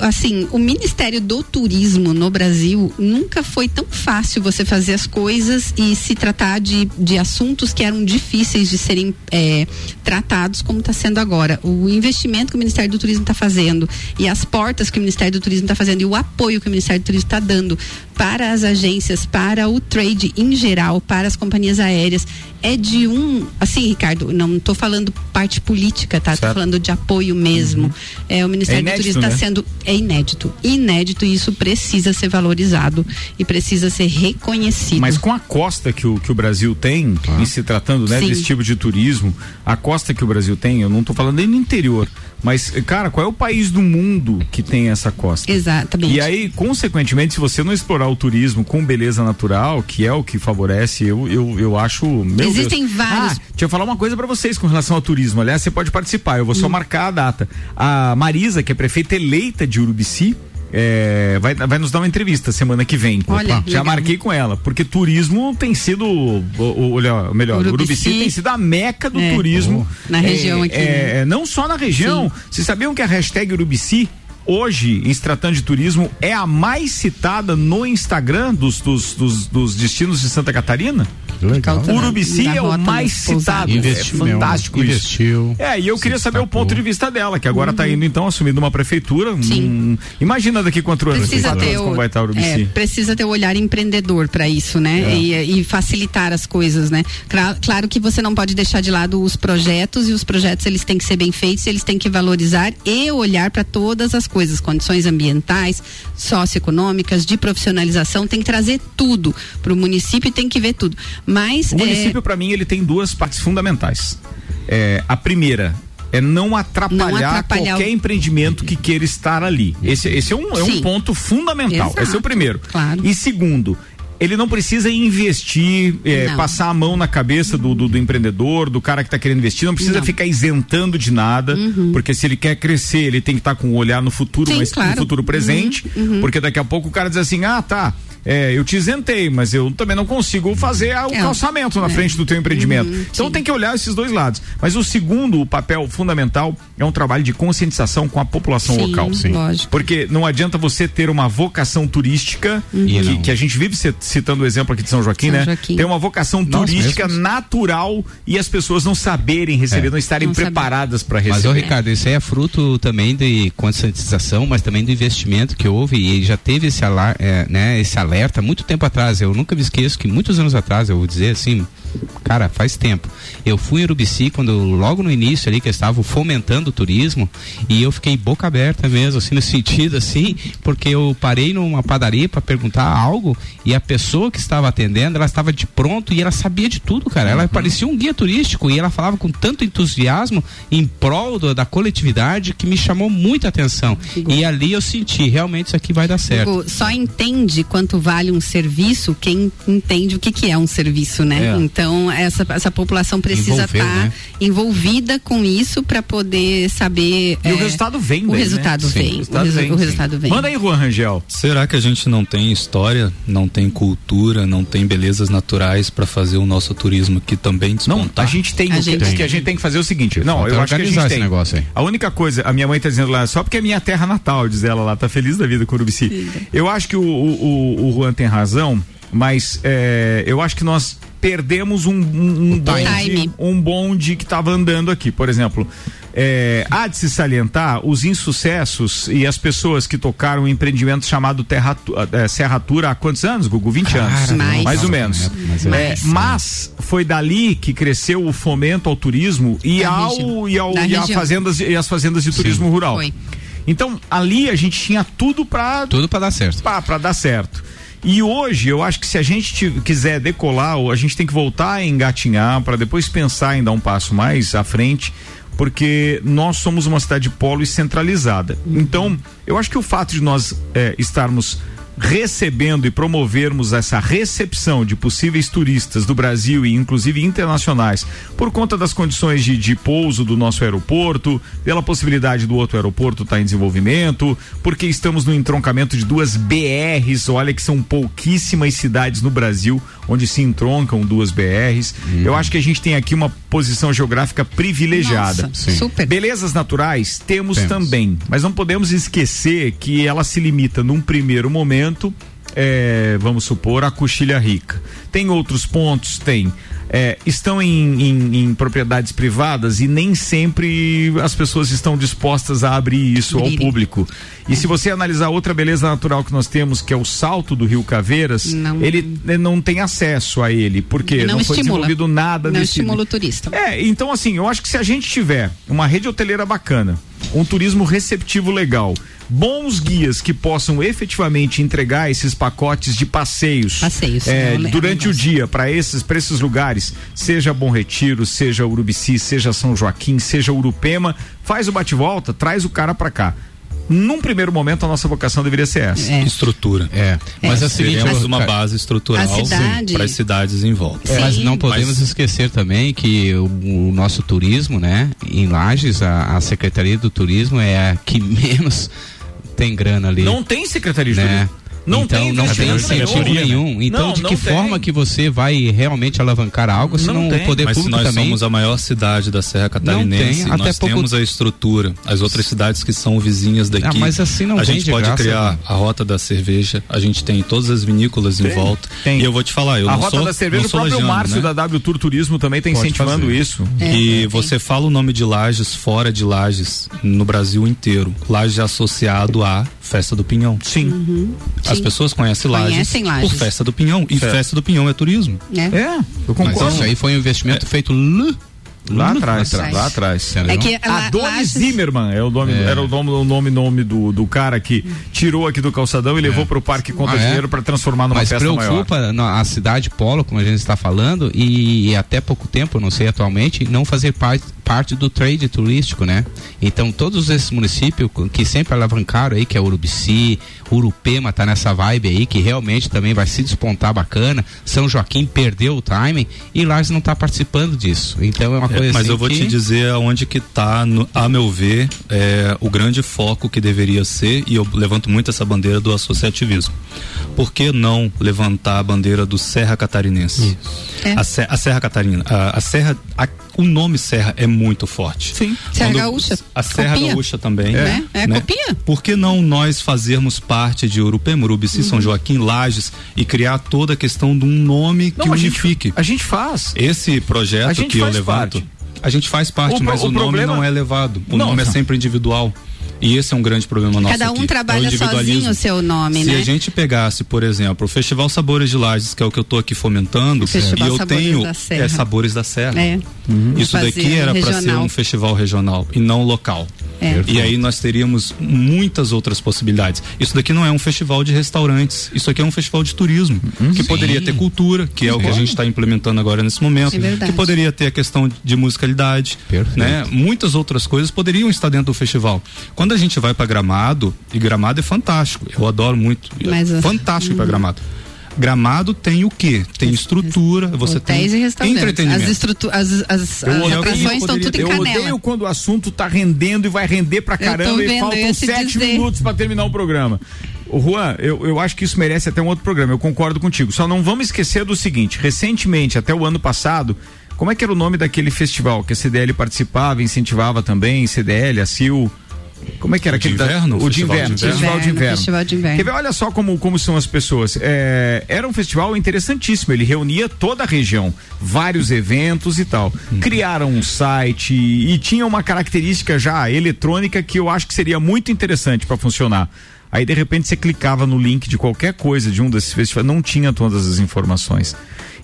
S5: assim, o Ministério do Turismo no Brasil nunca foi tão fácil você fazer as coisas e se tratar de, de assuntos que eram difíceis de serem eh, tratados como está sendo agora. O investimento que o Ministério do Turismo está fazendo e as portas que o Ministério do Turismo está fazendo e o apoio que o Ministério do Turismo está dando para as agências, para o trade em geral, para as companhias aéreas, é de um, assim, Ricardo, não estou falando parte política, tá? Estou falando de apoio mesmo. É, o Ministério
S1: É inédito,
S5: do Turismo está
S1: né?
S5: sendo é inédito, inédito e isso precisa ser valorizado e precisa ser reconhecido.
S1: Mas com a costa que o, que o Brasil tem, em se tratando né, desse tipo de turismo, a costa que o Brasil tem, eu não estou falando nem no interior, mas, cara, qual é o país do mundo que tem essa costa?
S5: Exatamente.
S1: E aí, consequentemente, se você não explorar o turismo com beleza natural, que é o que favorece, eu, eu, eu acho. Meu
S5: Existem
S1: Deus.
S5: vários-
S1: Ah, deixa eu falar uma coisa pra vocês com relação ao turismo. Aliás, você pode participar, eu vou
S5: Hum.
S1: só marcar a data. A Marisa, que é prefeita eleita de Urubici, é, vai, vai nos dar uma entrevista semana que vem.
S5: Olha,
S1: Já
S5: legal.
S1: marquei com ela, porque turismo tem sido, olha, melhor,
S5: Urubici.
S1: Urubici, tem sido a meca do
S5: É.
S1: turismo.
S5: Na região
S1: É,
S5: aqui,
S1: é,
S5: né?
S1: é, não só na região. Vocês sabiam que a hashtag Urubici hoje, em se tratando de turismo, é a mais citada no Instagram dos, dos, dos, dos destinos de Santa Catarina?
S2: Legal.
S1: Urubici é o mais citado. É
S2: Investiu,
S1: fantástico isso.
S2: investiu.
S1: É, e eu queria saber o
S2: destacou.
S1: ponto de vista dela, que agora está indo então assumindo uma prefeitura.
S5: Uhum. Sim.
S1: Hum, imagina daqui quatro anos,
S5: precisa
S1: quatro
S5: ter
S1: anos
S5: o,
S1: como vai estar Urubici.
S5: é, precisa ter o olhar empreendedor para isso, né?
S1: É.
S5: E, e facilitar as coisas, né? Claro que você não pode deixar de lado os projetos e os projetos eles têm que ser bem feitos, eles têm que valorizar e olhar para todas as coisas, condições ambientais, socioeconômicas, de profissionalização, tem que trazer tudo para o município e tem que ver tudo. Mas
S1: O
S5: é,
S1: município, para mim, ele tem duas partes fundamentais. É, a primeira é não atrapalhar,
S5: Não atrapalhar
S1: qualquer
S5: o-
S1: empreendimento que queira estar ali. Esse, esse é, um, é um ponto fundamental.
S5: Exato,
S1: Esse é o primeiro.
S5: claro.
S1: E segundo, ele não precisa investir, é,
S5: Não.
S1: passar a mão na cabeça do, do, do empreendedor, do cara que está querendo investir, não precisa
S5: Não. Uhum.
S1: ficar isentando de nada, porque se ele quer crescer, ele tem que estar com o olhar no futuro,
S5: Sim,
S1: mas
S5: claro.
S1: no futuro presente,
S5: Uhum, uhum.
S1: porque daqui a pouco o cara diz assim, ah, tá, é, eu te isentei, mas eu também não consigo fazer o
S5: É,
S1: calçamento na
S5: é.
S1: frente do teu empreendimento.
S5: Uhum,
S1: então
S5: sim.
S1: tem que olhar esses dois lados. Mas o segundo, o papel fundamental, é um trabalho de conscientização com a população
S5: Sim,
S1: local.
S5: Sim. lógico.
S1: Porque não adianta você ter uma vocação turística,
S5: Uhum.
S1: Que, que a gente vive citando o exemplo aqui de São Joaquim,
S5: São
S1: né?
S5: Joaquim.
S1: Tem uma vocação
S2: Nós
S1: turística
S2: mesmos.
S1: natural e as pessoas não saberem receber,
S2: É.
S1: não estarem
S5: Não
S1: preparadas para
S2: Mas,
S1: receber.
S2: ô Ricardo, isso aí é fruto também de conscientização, mas também do investimento que houve e já teve esse, alar, é, né, esse alerta há muito tempo atrás. Eu nunca me esqueço que muitos anos atrás, eu vou dizer assim, cara, faz tempo. Eu fui em Urubici quando, logo no início ali, que eu estava fomentando o turismo e eu fiquei boca aberta mesmo, assim, no [LAUGHS] sentido assim, porque eu parei numa padaria para perguntar algo e a pessoa que estava atendendo, ela estava de pronto e ela sabia de tudo, cara. Ela parecia um guia turístico e ela falava com tanto entusiasmo em prol do- da coletividade que me chamou muita atenção. E ali eu senti, realmente isso aqui vai dar certo.
S5: Hugo, só entende quanto vale um serviço quem entende o que, que é um serviço, né?
S1: É.
S5: Então, Então essa, essa população precisa estar
S1: né?
S5: envolvida com isso para poder saber.
S1: E o
S5: é,
S1: resultado vem
S5: O
S1: né?
S5: resultado
S1: Sim,
S5: vem.
S1: o resultado
S5: o, resu-
S1: vem,
S5: o
S1: sim.
S5: resultado vem.
S1: Manda aí, Juan Rangel.
S3: Será que a gente não tem história, não tem cultura, não tem belezas naturais para fazer o nosso turismo aqui também despontar?
S1: A gente tem, o que, que a gente tem que fazer é o seguinte. Não,
S2: Falta
S1: eu acho que a gente
S2: esse
S1: tem.
S2: negócio aí.
S1: A única coisa, a minha mãe tá dizendo lá, só porque é minha terra natal, diz ela lá, tá feliz da vida com o Urubici. Eu acho que o, o, o, o Juan tem razão, mas é, eu acho que nós perdemos um, um, um bonde, um bonde que estava andando aqui. Por exemplo, é, há de se salientar os insucessos e as pessoas que tocaram um empreendimento chamado Terra, Tu- eh, Serra Tura há quantos anos, Gugu? 20 anos.
S5: mais.
S1: mais ou menos.
S2: Mas é-
S1: É, mas foi dali que cresceu o fomento ao turismo e,
S5: Da
S1: ao,
S5: região.
S1: e, ao,
S5: Da
S1: e, a fazendas, e as fazendas de turismo rural.
S5: Foi.
S1: Então, ali a gente tinha tudo para
S2: Tudo para dar certo.
S1: para dar certo. E hoje, eu acho que se a gente quiser decolar, a gente tem que voltar a engatinhar para depois pensar em dar um passo mais à frente, porque nós somos uma cidade polo e centralizada. Então, eu acho que o fato de nós eh, estarmos recebendo e promovermos essa recepção de possíveis turistas do Brasil e inclusive internacionais por conta das condições de, de pouso do nosso aeroporto, pela possibilidade do outro aeroporto estar em desenvolvimento, porque estamos no entroncamento de duas BRs, olha que são pouquíssimas cidades no Brasil onde se entroncam duas BRs. Eu acho que a gente tem aqui uma posição geográfica privilegiada.
S5: Nossa, Sim. super.
S1: Belezas naturais temos,
S2: Temos.
S1: também, mas não podemos esquecer que ela se limita num primeiro momento, é, vamos supor, a Coxilha Rica. Tem outros pontos? Tem. É, estão em, em- em propriedades privadas e nem sempre as pessoas estão dispostas a abrir isso ao público. E se você analisar outra beleza natural que nós temos, que é o salto do Rio Caveiras,
S5: Não.
S1: ele eh, não tem acesso a ele, porque
S5: Não
S1: não, foi
S5: estimula.
S1: desenvolvido nada
S5: Não
S1: nesse
S5: estimula o turista.
S1: é, então assim, eu acho que se a gente tiver uma rede hoteleira bacana, um turismo receptivo legal, bons guias que possam efetivamente entregar esses pacotes de passeios,
S5: Passeios,
S1: é,
S5: é
S1: durante o dia para esses para esses lugares, seja Bom Retiro, seja Urubici, seja São Joaquim, seja Urupema, faz o bate-volta, traz o cara para cá. Num primeiro momento a nossa vocação deveria ser essa.
S5: É.
S3: Estrutura.
S2: É. Mas é o seguinte,
S3: Teremos uma base estrutural
S5: cidade-
S3: para as cidades em volta.
S5: Sim.
S2: Mas não podemos
S3: Mas-
S2: esquecer também que o, o nosso turismo, né, em Lages, a, a Secretaria do Turismo é a que [LAUGHS] menos tem grana ali.
S1: Não tem secretaria de
S2: né?
S1: turismo. Não
S2: então,
S1: tem
S2: não tem incentivo
S1: nenhum.
S2: nenhum. Então,
S1: Não,
S2: de que
S1: tem.
S2: forma que você vai realmente alavancar algo se
S1: Não
S2: não,
S1: tem.
S2: o poder
S3: Mas se
S2: público
S3: nós
S2: também?
S3: somos a maior cidade da Serra Catarinense,
S2: tem, até
S3: nós
S2: pouco-
S3: temos a estrutura. As outras cidades que são vizinhas daqui.
S2: Ah, mas assim não
S3: a gente
S2: de
S3: pode
S2: graça,
S3: criar
S2: né?
S3: a rota da cerveja. A gente tem todas as vinícolas em
S1: Tem,
S3: volta.
S1: tem.
S3: E eu vou te falar, eu
S1: a
S3: não
S1: Rota
S3: sou,
S1: da Cerveja, o próprio
S3: lagiano,
S1: Márcio
S3: né?
S1: da W Tour Turismo também está incentivando
S2: fazer.
S1: isso.
S3: E você fala o nome de Lages fora de Lages, no Brasil inteiro. Lages é associado à Festa do Pinhão.
S1: Sim.
S3: As
S5: Sim.
S3: pessoas conhecem Lages,
S5: Conhecem Lages.
S3: por Festa do Pinhão. E
S1: Certo.
S3: Festa do Pinhão é turismo.
S5: É.
S1: É, eu
S2: Mas
S1: concordo.
S2: isso aí foi um investimento feito lá,
S1: atrás,
S5: atrás.
S1: lá atrás.
S5: É que lá-
S1: Adonis Zimmermann é o nome,
S2: É.
S1: era o nome, o nome, nome do, do cara que tirou aqui do calçadão e levou para o parque conta
S2: Ah, é?
S1: dinheiro para transformar numa
S2: Mas
S1: festa maior.
S2: preocupa no- a cidade polo, como a gente está falando, e, até pouco tempo, não sei atualmente, não fazer parte, parte do trade turístico, né? Então todos esses municípios que sempre alavancaram aí, que é Urubici, Urupema tá nessa vibe aí, que realmente também vai se despontar bacana. São Joaquim perdeu o timing e Lages não está participando disso. Então é uma
S3: É,
S2: coisa
S3: mas
S2: assim
S3: eu vou
S2: que...
S3: te dizer aonde que tá, no- a meu ver, é, o grande foco que deveria ser, e eu levanto muito essa bandeira do associativismo. Por que não levantar a bandeira do Serra Catarinense?
S5: É.
S3: A, a Serra Catarina, a, a Serra, a- o nome Serra é muito forte.
S1: Sim.
S5: Serra
S3: Quando-
S5: Gaúcha.
S3: A Serra. Gaúcha também.
S5: É, é, copia.
S3: Por que não nós fazermos parte de Urupema, Urubici,
S5: Uhum.
S3: São Joaquim, Lages e criar toda a questão de um nome que
S1: Não, a gente-
S3: unifique?
S1: A gente faz.
S3: Esse projeto
S1: A gente
S3: que eu levanto,
S1: parte.
S3: a gente faz parte,
S1: O
S3: mas
S1: o
S3: o, nome
S1: problema-
S3: não é levado. O
S1: Não,
S3: nome é
S1: não.
S3: sempre individual. E esse é um grande problema nosso.
S5: Cada um
S3: aqui, é o
S5: trabalha
S3: individualismo.
S5: sozinho o seu nome,
S3: Se
S5: né?
S3: a gente pegasse, por exemplo, o Festival Sabores de Lages, que é o que eu estou aqui fomentando,
S5: Festival
S3: e eu
S5: Sabores
S3: tenho
S5: da Serra.
S3: é, Sabores da Serra.
S5: É.
S3: Isso
S5: Fazer
S3: daqui era para ser
S5: regional.
S3: um festival regional e não local.
S5: É.
S3: E aí nós teríamos muitas outras possibilidades. Isso daqui não é um festival de restaurantes, isso aqui é um festival de turismo, que poderia ter cultura, que é o que a gente está implementando agora nesse momento,
S5: É verdade.
S3: que poderia ter a questão de musicalidade,
S2: Perfeito.
S3: né? Muitas outras coisas poderiam estar dentro do festival. Quando a gente vai para Gramado, e Gramado é fantástico, eu adoro muito,
S5: Mas,
S3: é fantástico ir para Gramado. Gramado tem o quê? Tem estrutura, você
S5: Hotéis
S3: tem
S5: e restaurantes.
S3: entretenimento.
S5: As, estrutu- as, as,
S1: Eu
S5: as
S1: odeio-
S5: atrações estão tudo em
S1: eu
S5: canela.
S1: odeio quando o assunto tá rendendo e vai render pra
S5: Eu
S1: caramba e
S5: eu
S1: faltam sete
S5: dizer.
S1: minutos pra terminar o programa. O Juan, eu, eu acho que isso merece até um outro programa, eu concordo contigo. Só não vamos esquecer do seguinte: recentemente, até o ano passado, como é que era o nome daquele festival que a CDL participava, incentivava também, CDL, a CIL? Como é que era
S3: O de
S1: aquele da-
S3: inverno?
S1: o de
S3: Festival de
S1: inverno,
S3: inverno?
S1: festival de inverno.
S5: Festival de inverno.
S1: Quer ver? Olha só como, como são as pessoas. É, era um festival interessantíssimo. Ele reunia toda a região, vários eventos e tal. Criaram um site e tinha uma característica já eletrônica que eu acho que seria muito interessante para funcionar. Aí de repente você clicava no link de qualquer coisa de um desses festivais, não tinha todas as informações.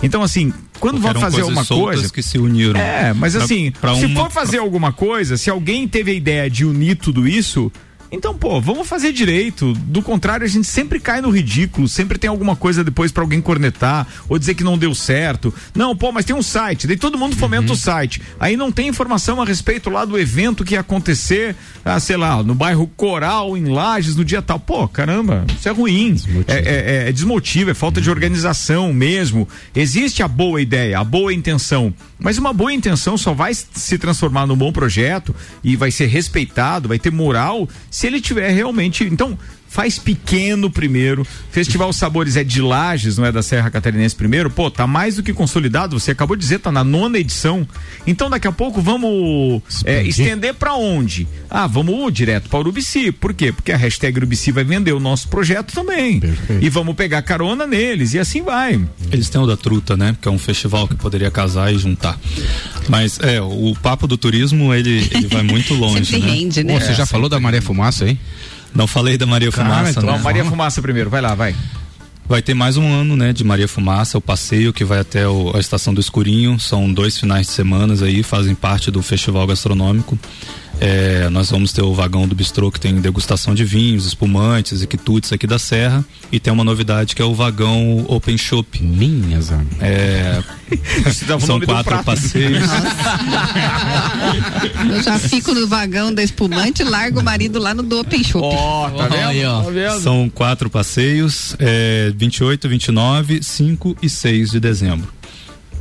S1: Então assim, quando
S3: eram
S1: fazer uma coisa
S3: que se uniram.
S1: é, mas
S3: Pra-
S1: assim,
S3: pra
S1: se
S3: uma-
S1: for fazer alguma coisa, se alguém teve a ideia de unir tudo isso, então, pô, vamos fazer direito. Do contrário, a gente sempre cai no ridículo, sempre tem alguma coisa depois pra alguém cornetar ou dizer que não deu certo. Não, pô, mas tem um site, daí todo mundo fomenta
S3: Uhum.
S1: o site. Aí não tem informação a respeito lá do evento que ia acontecer, ah, sei lá, no bairro Coral, em Lages, no dia tal. Pô, caramba, isso é ruim. É, é, é desmotivo, é falta de organização mesmo. Existe a boa ideia, a boa intenção. Mas uma boa intenção só vai se transformar num bom projeto e vai ser respeitado, vai ter moral, se ele tiver realmente. Então, faz pequeno primeiro. Festival Sabores é de Lages, não é da Serra Catarinense primeiro. Pô, tá mais do que consolidado. Você acabou de dizer, tá na nona edição. Então, daqui a pouco vamos é, estender pra onde? Ah, vamos direto para Urubici. Por quê? Porque a hashtag Urubici vai vender o nosso projeto também. E vamos pegar carona neles e assim vai.
S3: Eles têm o da Truta, né? Que é um festival que poderia casar e juntar. Mas é, o papo do turismo, ele, ele vai muito [LAUGHS] longe.
S5: Sempre
S3: né?
S5: rende, né?
S2: Pô, você já falou da Maré Fumaça aí?
S3: Não falei da Maria Fumaça,
S1: então,
S3: né?
S1: Maria Fumaça primeiro, vai lá, vai.
S3: Vai ter mais um ano, né, de Maria Fumaça, o passeio que vai até o- a Estação do Escurinho. São dois finais de semana aí, fazem parte do festival gastronômico. É, nós vamos ter o vagão do bistrô que tem degustação de vinhos, espumantes e quitutes aqui da Serra. E tem uma novidade que é o vagão Open Shop.
S2: Minhas
S3: É, [LAUGHS]
S1: dá o
S3: são quatro passeios.
S5: Eu já fico no vagão da espumante e largo o marido lá no do Open Shop.
S1: Ó, tá vendo?
S2: Aí, ó.
S1: Tá vendo?
S3: São quatro passeios, é, 28, 29, 5 e 6 de dezembro.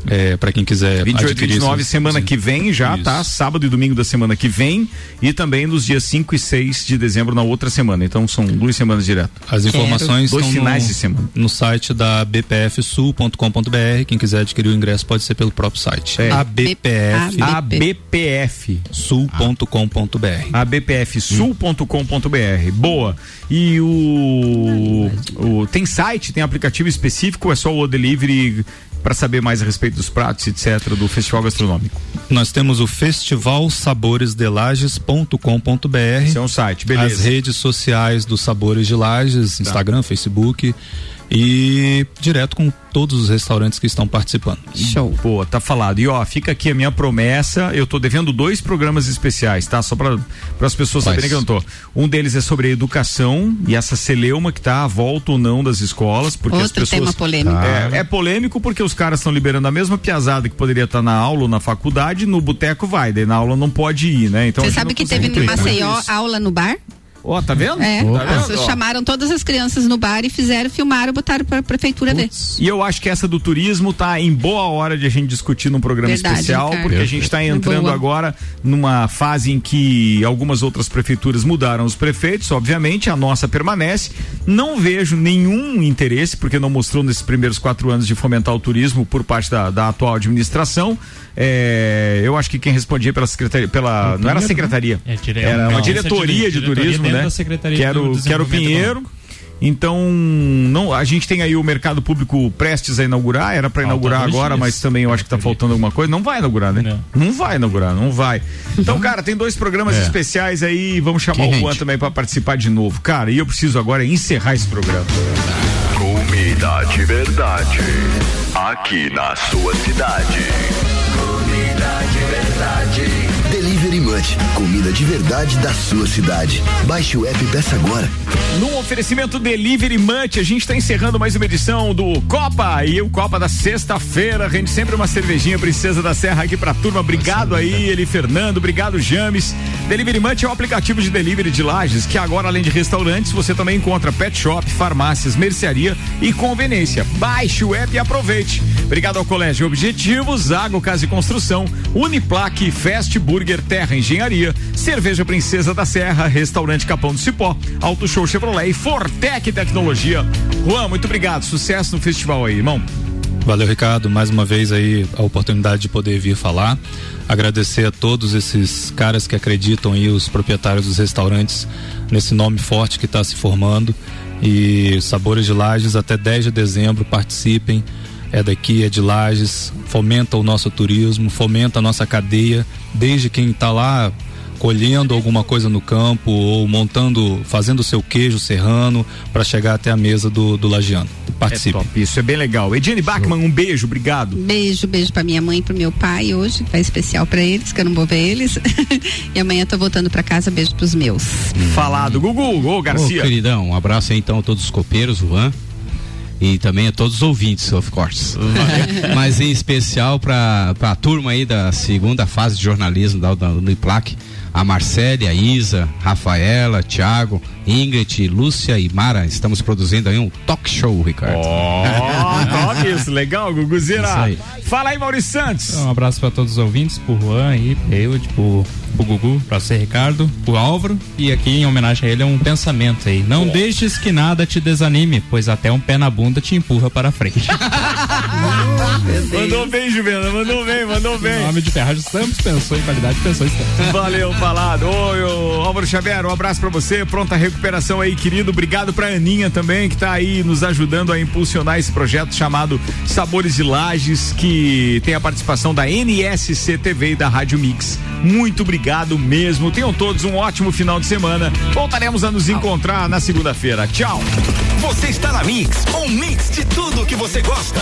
S3: É, para quem quiser
S1: 28 e
S3: adquirir
S1: 29,
S3: esses-
S1: semana
S3: sim.
S1: que vem já,
S3: Isso.
S1: tá? Sábado e domingo da semana que vem. E também nos dias 5 e 6 de dezembro na outra semana. Então são duas semanas direto.
S3: As informações
S1: Dois
S3: estão
S1: finais
S3: no,
S1: de semana.
S3: no site da bpfsul.com.br. Quem quiser adquirir o ingresso pode ser pelo próprio site.
S1: É.
S3: abpf
S1: ABPF.
S3: sul.com.br.
S1: abpfsul.com.br. Boa. E o, o tem site, tem aplicativo específico, é só o delivery para saber mais a respeito dos pratos, etc, do festival gastronômico.
S3: Nós temos o festivalsaboresdelages.com.br.
S1: Esse é um site, beleza.
S3: As redes sociais dos Sabores de Lages, Instagram, Facebook e direto com todos os restaurantes que estão participando.
S5: Show.
S1: Pô, tá falado. E ó, fica aqui a minha promessa. Eu tô devendo dois programas especiais, tá? Só para as pessoas
S2: Quais?
S1: saberem que eu não tô. Um deles é sobre a educação e essa celeuma que tá à volta ou não das escolas, porque as
S5: Outro
S1: pessoas
S5: tema polêmico.
S1: É, é polêmico porque os caras estão liberando a mesma piazada que poderia estar na aula ou na faculdade, no boteco vai, daí na aula não pode ir, né? Então a
S5: Você sabe que teve em Maceió aula no bar?
S1: Ó, tá vendo?
S5: É,
S1: Tá
S5: as-
S1: vendo?
S5: Chamaram todas as crianças no bar e fizeram, filmaram, botaram pra prefeitura ver.
S1: E eu acho que essa do turismo tá em boa hora de a gente discutir num programa
S5: Verdade,
S1: especial,
S5: Ricardo.
S1: porque a gente está entrando
S5: Boa.
S1: agora numa fase em que algumas outras prefeituras mudaram os prefeitos, obviamente, a nossa permanece. Não vejo nenhum interesse, porque não mostrou nesses primeiros quatro anos de fomentar o turismo por parte da, da atual administração. É, eu acho que quem respondia pela secretaria, pela, não era a secretaria,
S4: É, dire-
S1: era uma
S4: não,
S1: diretoria de
S4: diretoria
S1: turismo, né?
S4: da Secretaria
S1: Que era
S4: do
S1: o, que era o
S4: Desenvolvimento
S1: Pinheiro. Então, não, a gente tem aí o mercado público prestes a inaugurar, era para
S4: Falta
S1: inaugurar agora,
S4: dias.
S1: mas também eu acho que tá faltando alguma coisa. Não vai inaugurar, né? Não, vai inaugurar, não vai. Então, cara, tem dois programas
S2: É.
S1: especiais aí, vamos chamar
S2: Que
S1: o. Juan também para participar de novo. Cara, e eu preciso agora encerrar esse programa.
S12: Comida de verdade. Aqui na sua cidade. Comida de verdade.
S13: Da sua cidade. Baixe o app e peça agora.
S1: No oferecimento Delivery Munch, a gente está encerrando mais uma edição do Copa e o Copa da sexta-feira. Rende sempre uma cervejinha Princesa da Serra aqui pra turma. Obrigado aí, Eli Fernando, obrigado James. Delivery Munch é um aplicativo de delivery de lajes que agora, além de restaurantes, você também encontra pet shop, farmácias, mercearia e conveniência. Baixe o app e aproveite. Obrigado ao Colégio Objetivo, Zago Casa e Construção, Uniplaque, Fast Burger, Terra Engenharia, Cerveja Princesa da Serra, Restaurante Capão do Cipó, Auto Show Chevrolet e Fortec Tecnologia. Juan, muito obrigado. Sucesso no festival aí, irmão.
S3: Valeu, Ricardo. Mais uma vez aí a oportunidade de poder vir falar. Agradecer a todos esses caras que acreditam aí, os proprietários dos restaurantes, nesse nome forte que está se formando. E Sabores de Lages, até 10 de dezembro, participem. É daqui, é de Lages, fomenta o nosso turismo, fomenta a nossa cadeia, desde quem está lá colhendo alguma coisa no campo ou montando, fazendo o seu queijo serrano para chegar até a mesa do, do lagiano. Participe.
S1: É top, isso é bem legal. Ediane Bachmann, um beijo, obrigado.
S5: Beijo, beijo pra minha mãe e pro meu pai hoje, que vai especial pra eles, que eu não vou ver eles. [LAUGHS] e amanhã tô voltando pra casa, beijo pros meus.
S1: Falado. Gugu, ô Garcia.
S2: Ô, queridão, um abraço aí então a todos os copeiros, Juan. E também a todos os ouvintes, of course. Mas em especial para a turma aí da segunda fase de jornalismo da, da, do IPLAC, a Marcele, a Isa, Rafaela, Thiago, Ingrid, Lúcia e Mara. Estamos produzindo aí um talk show, Ricardo.
S1: Ó, top [LAUGHS] isso, legal, Guguzeira.
S2: Isso aí.
S1: Fala aí, Maurício Santos.
S4: Um abraço para todos os ouvintes, pro Juan aí, pro Eud, pro, Gugu, pra você, Ricardo, pro Álvaro. E aqui, em homenagem a ele, é um pensamento aí. Não deixes que nada te desanime, pois até um pé na bunda te empurra para frente. [LAUGHS]
S1: Mandou bem, Juvena, mandou bem, mandou bem.
S4: nome de Ferragem Santos pensou em qualidade, pensou em Santos.
S1: Valeu, falado. Oi, ô, Álvaro Xavier, um abraço pra você, pronta recuperação aí, querido. Obrigado pra Aninha também, que tá aí nos ajudando a impulsionar esse projeto chamado Sabores de Lages, que tem a participação da NSC TV e da Rádio Mix. Muito obrigado mesmo. Tenham todos um ótimo final de semana. Voltaremos a nos encontrar na segunda-feira. Tchau.
S6: Você está na Mix, um mix de tudo que você gosta.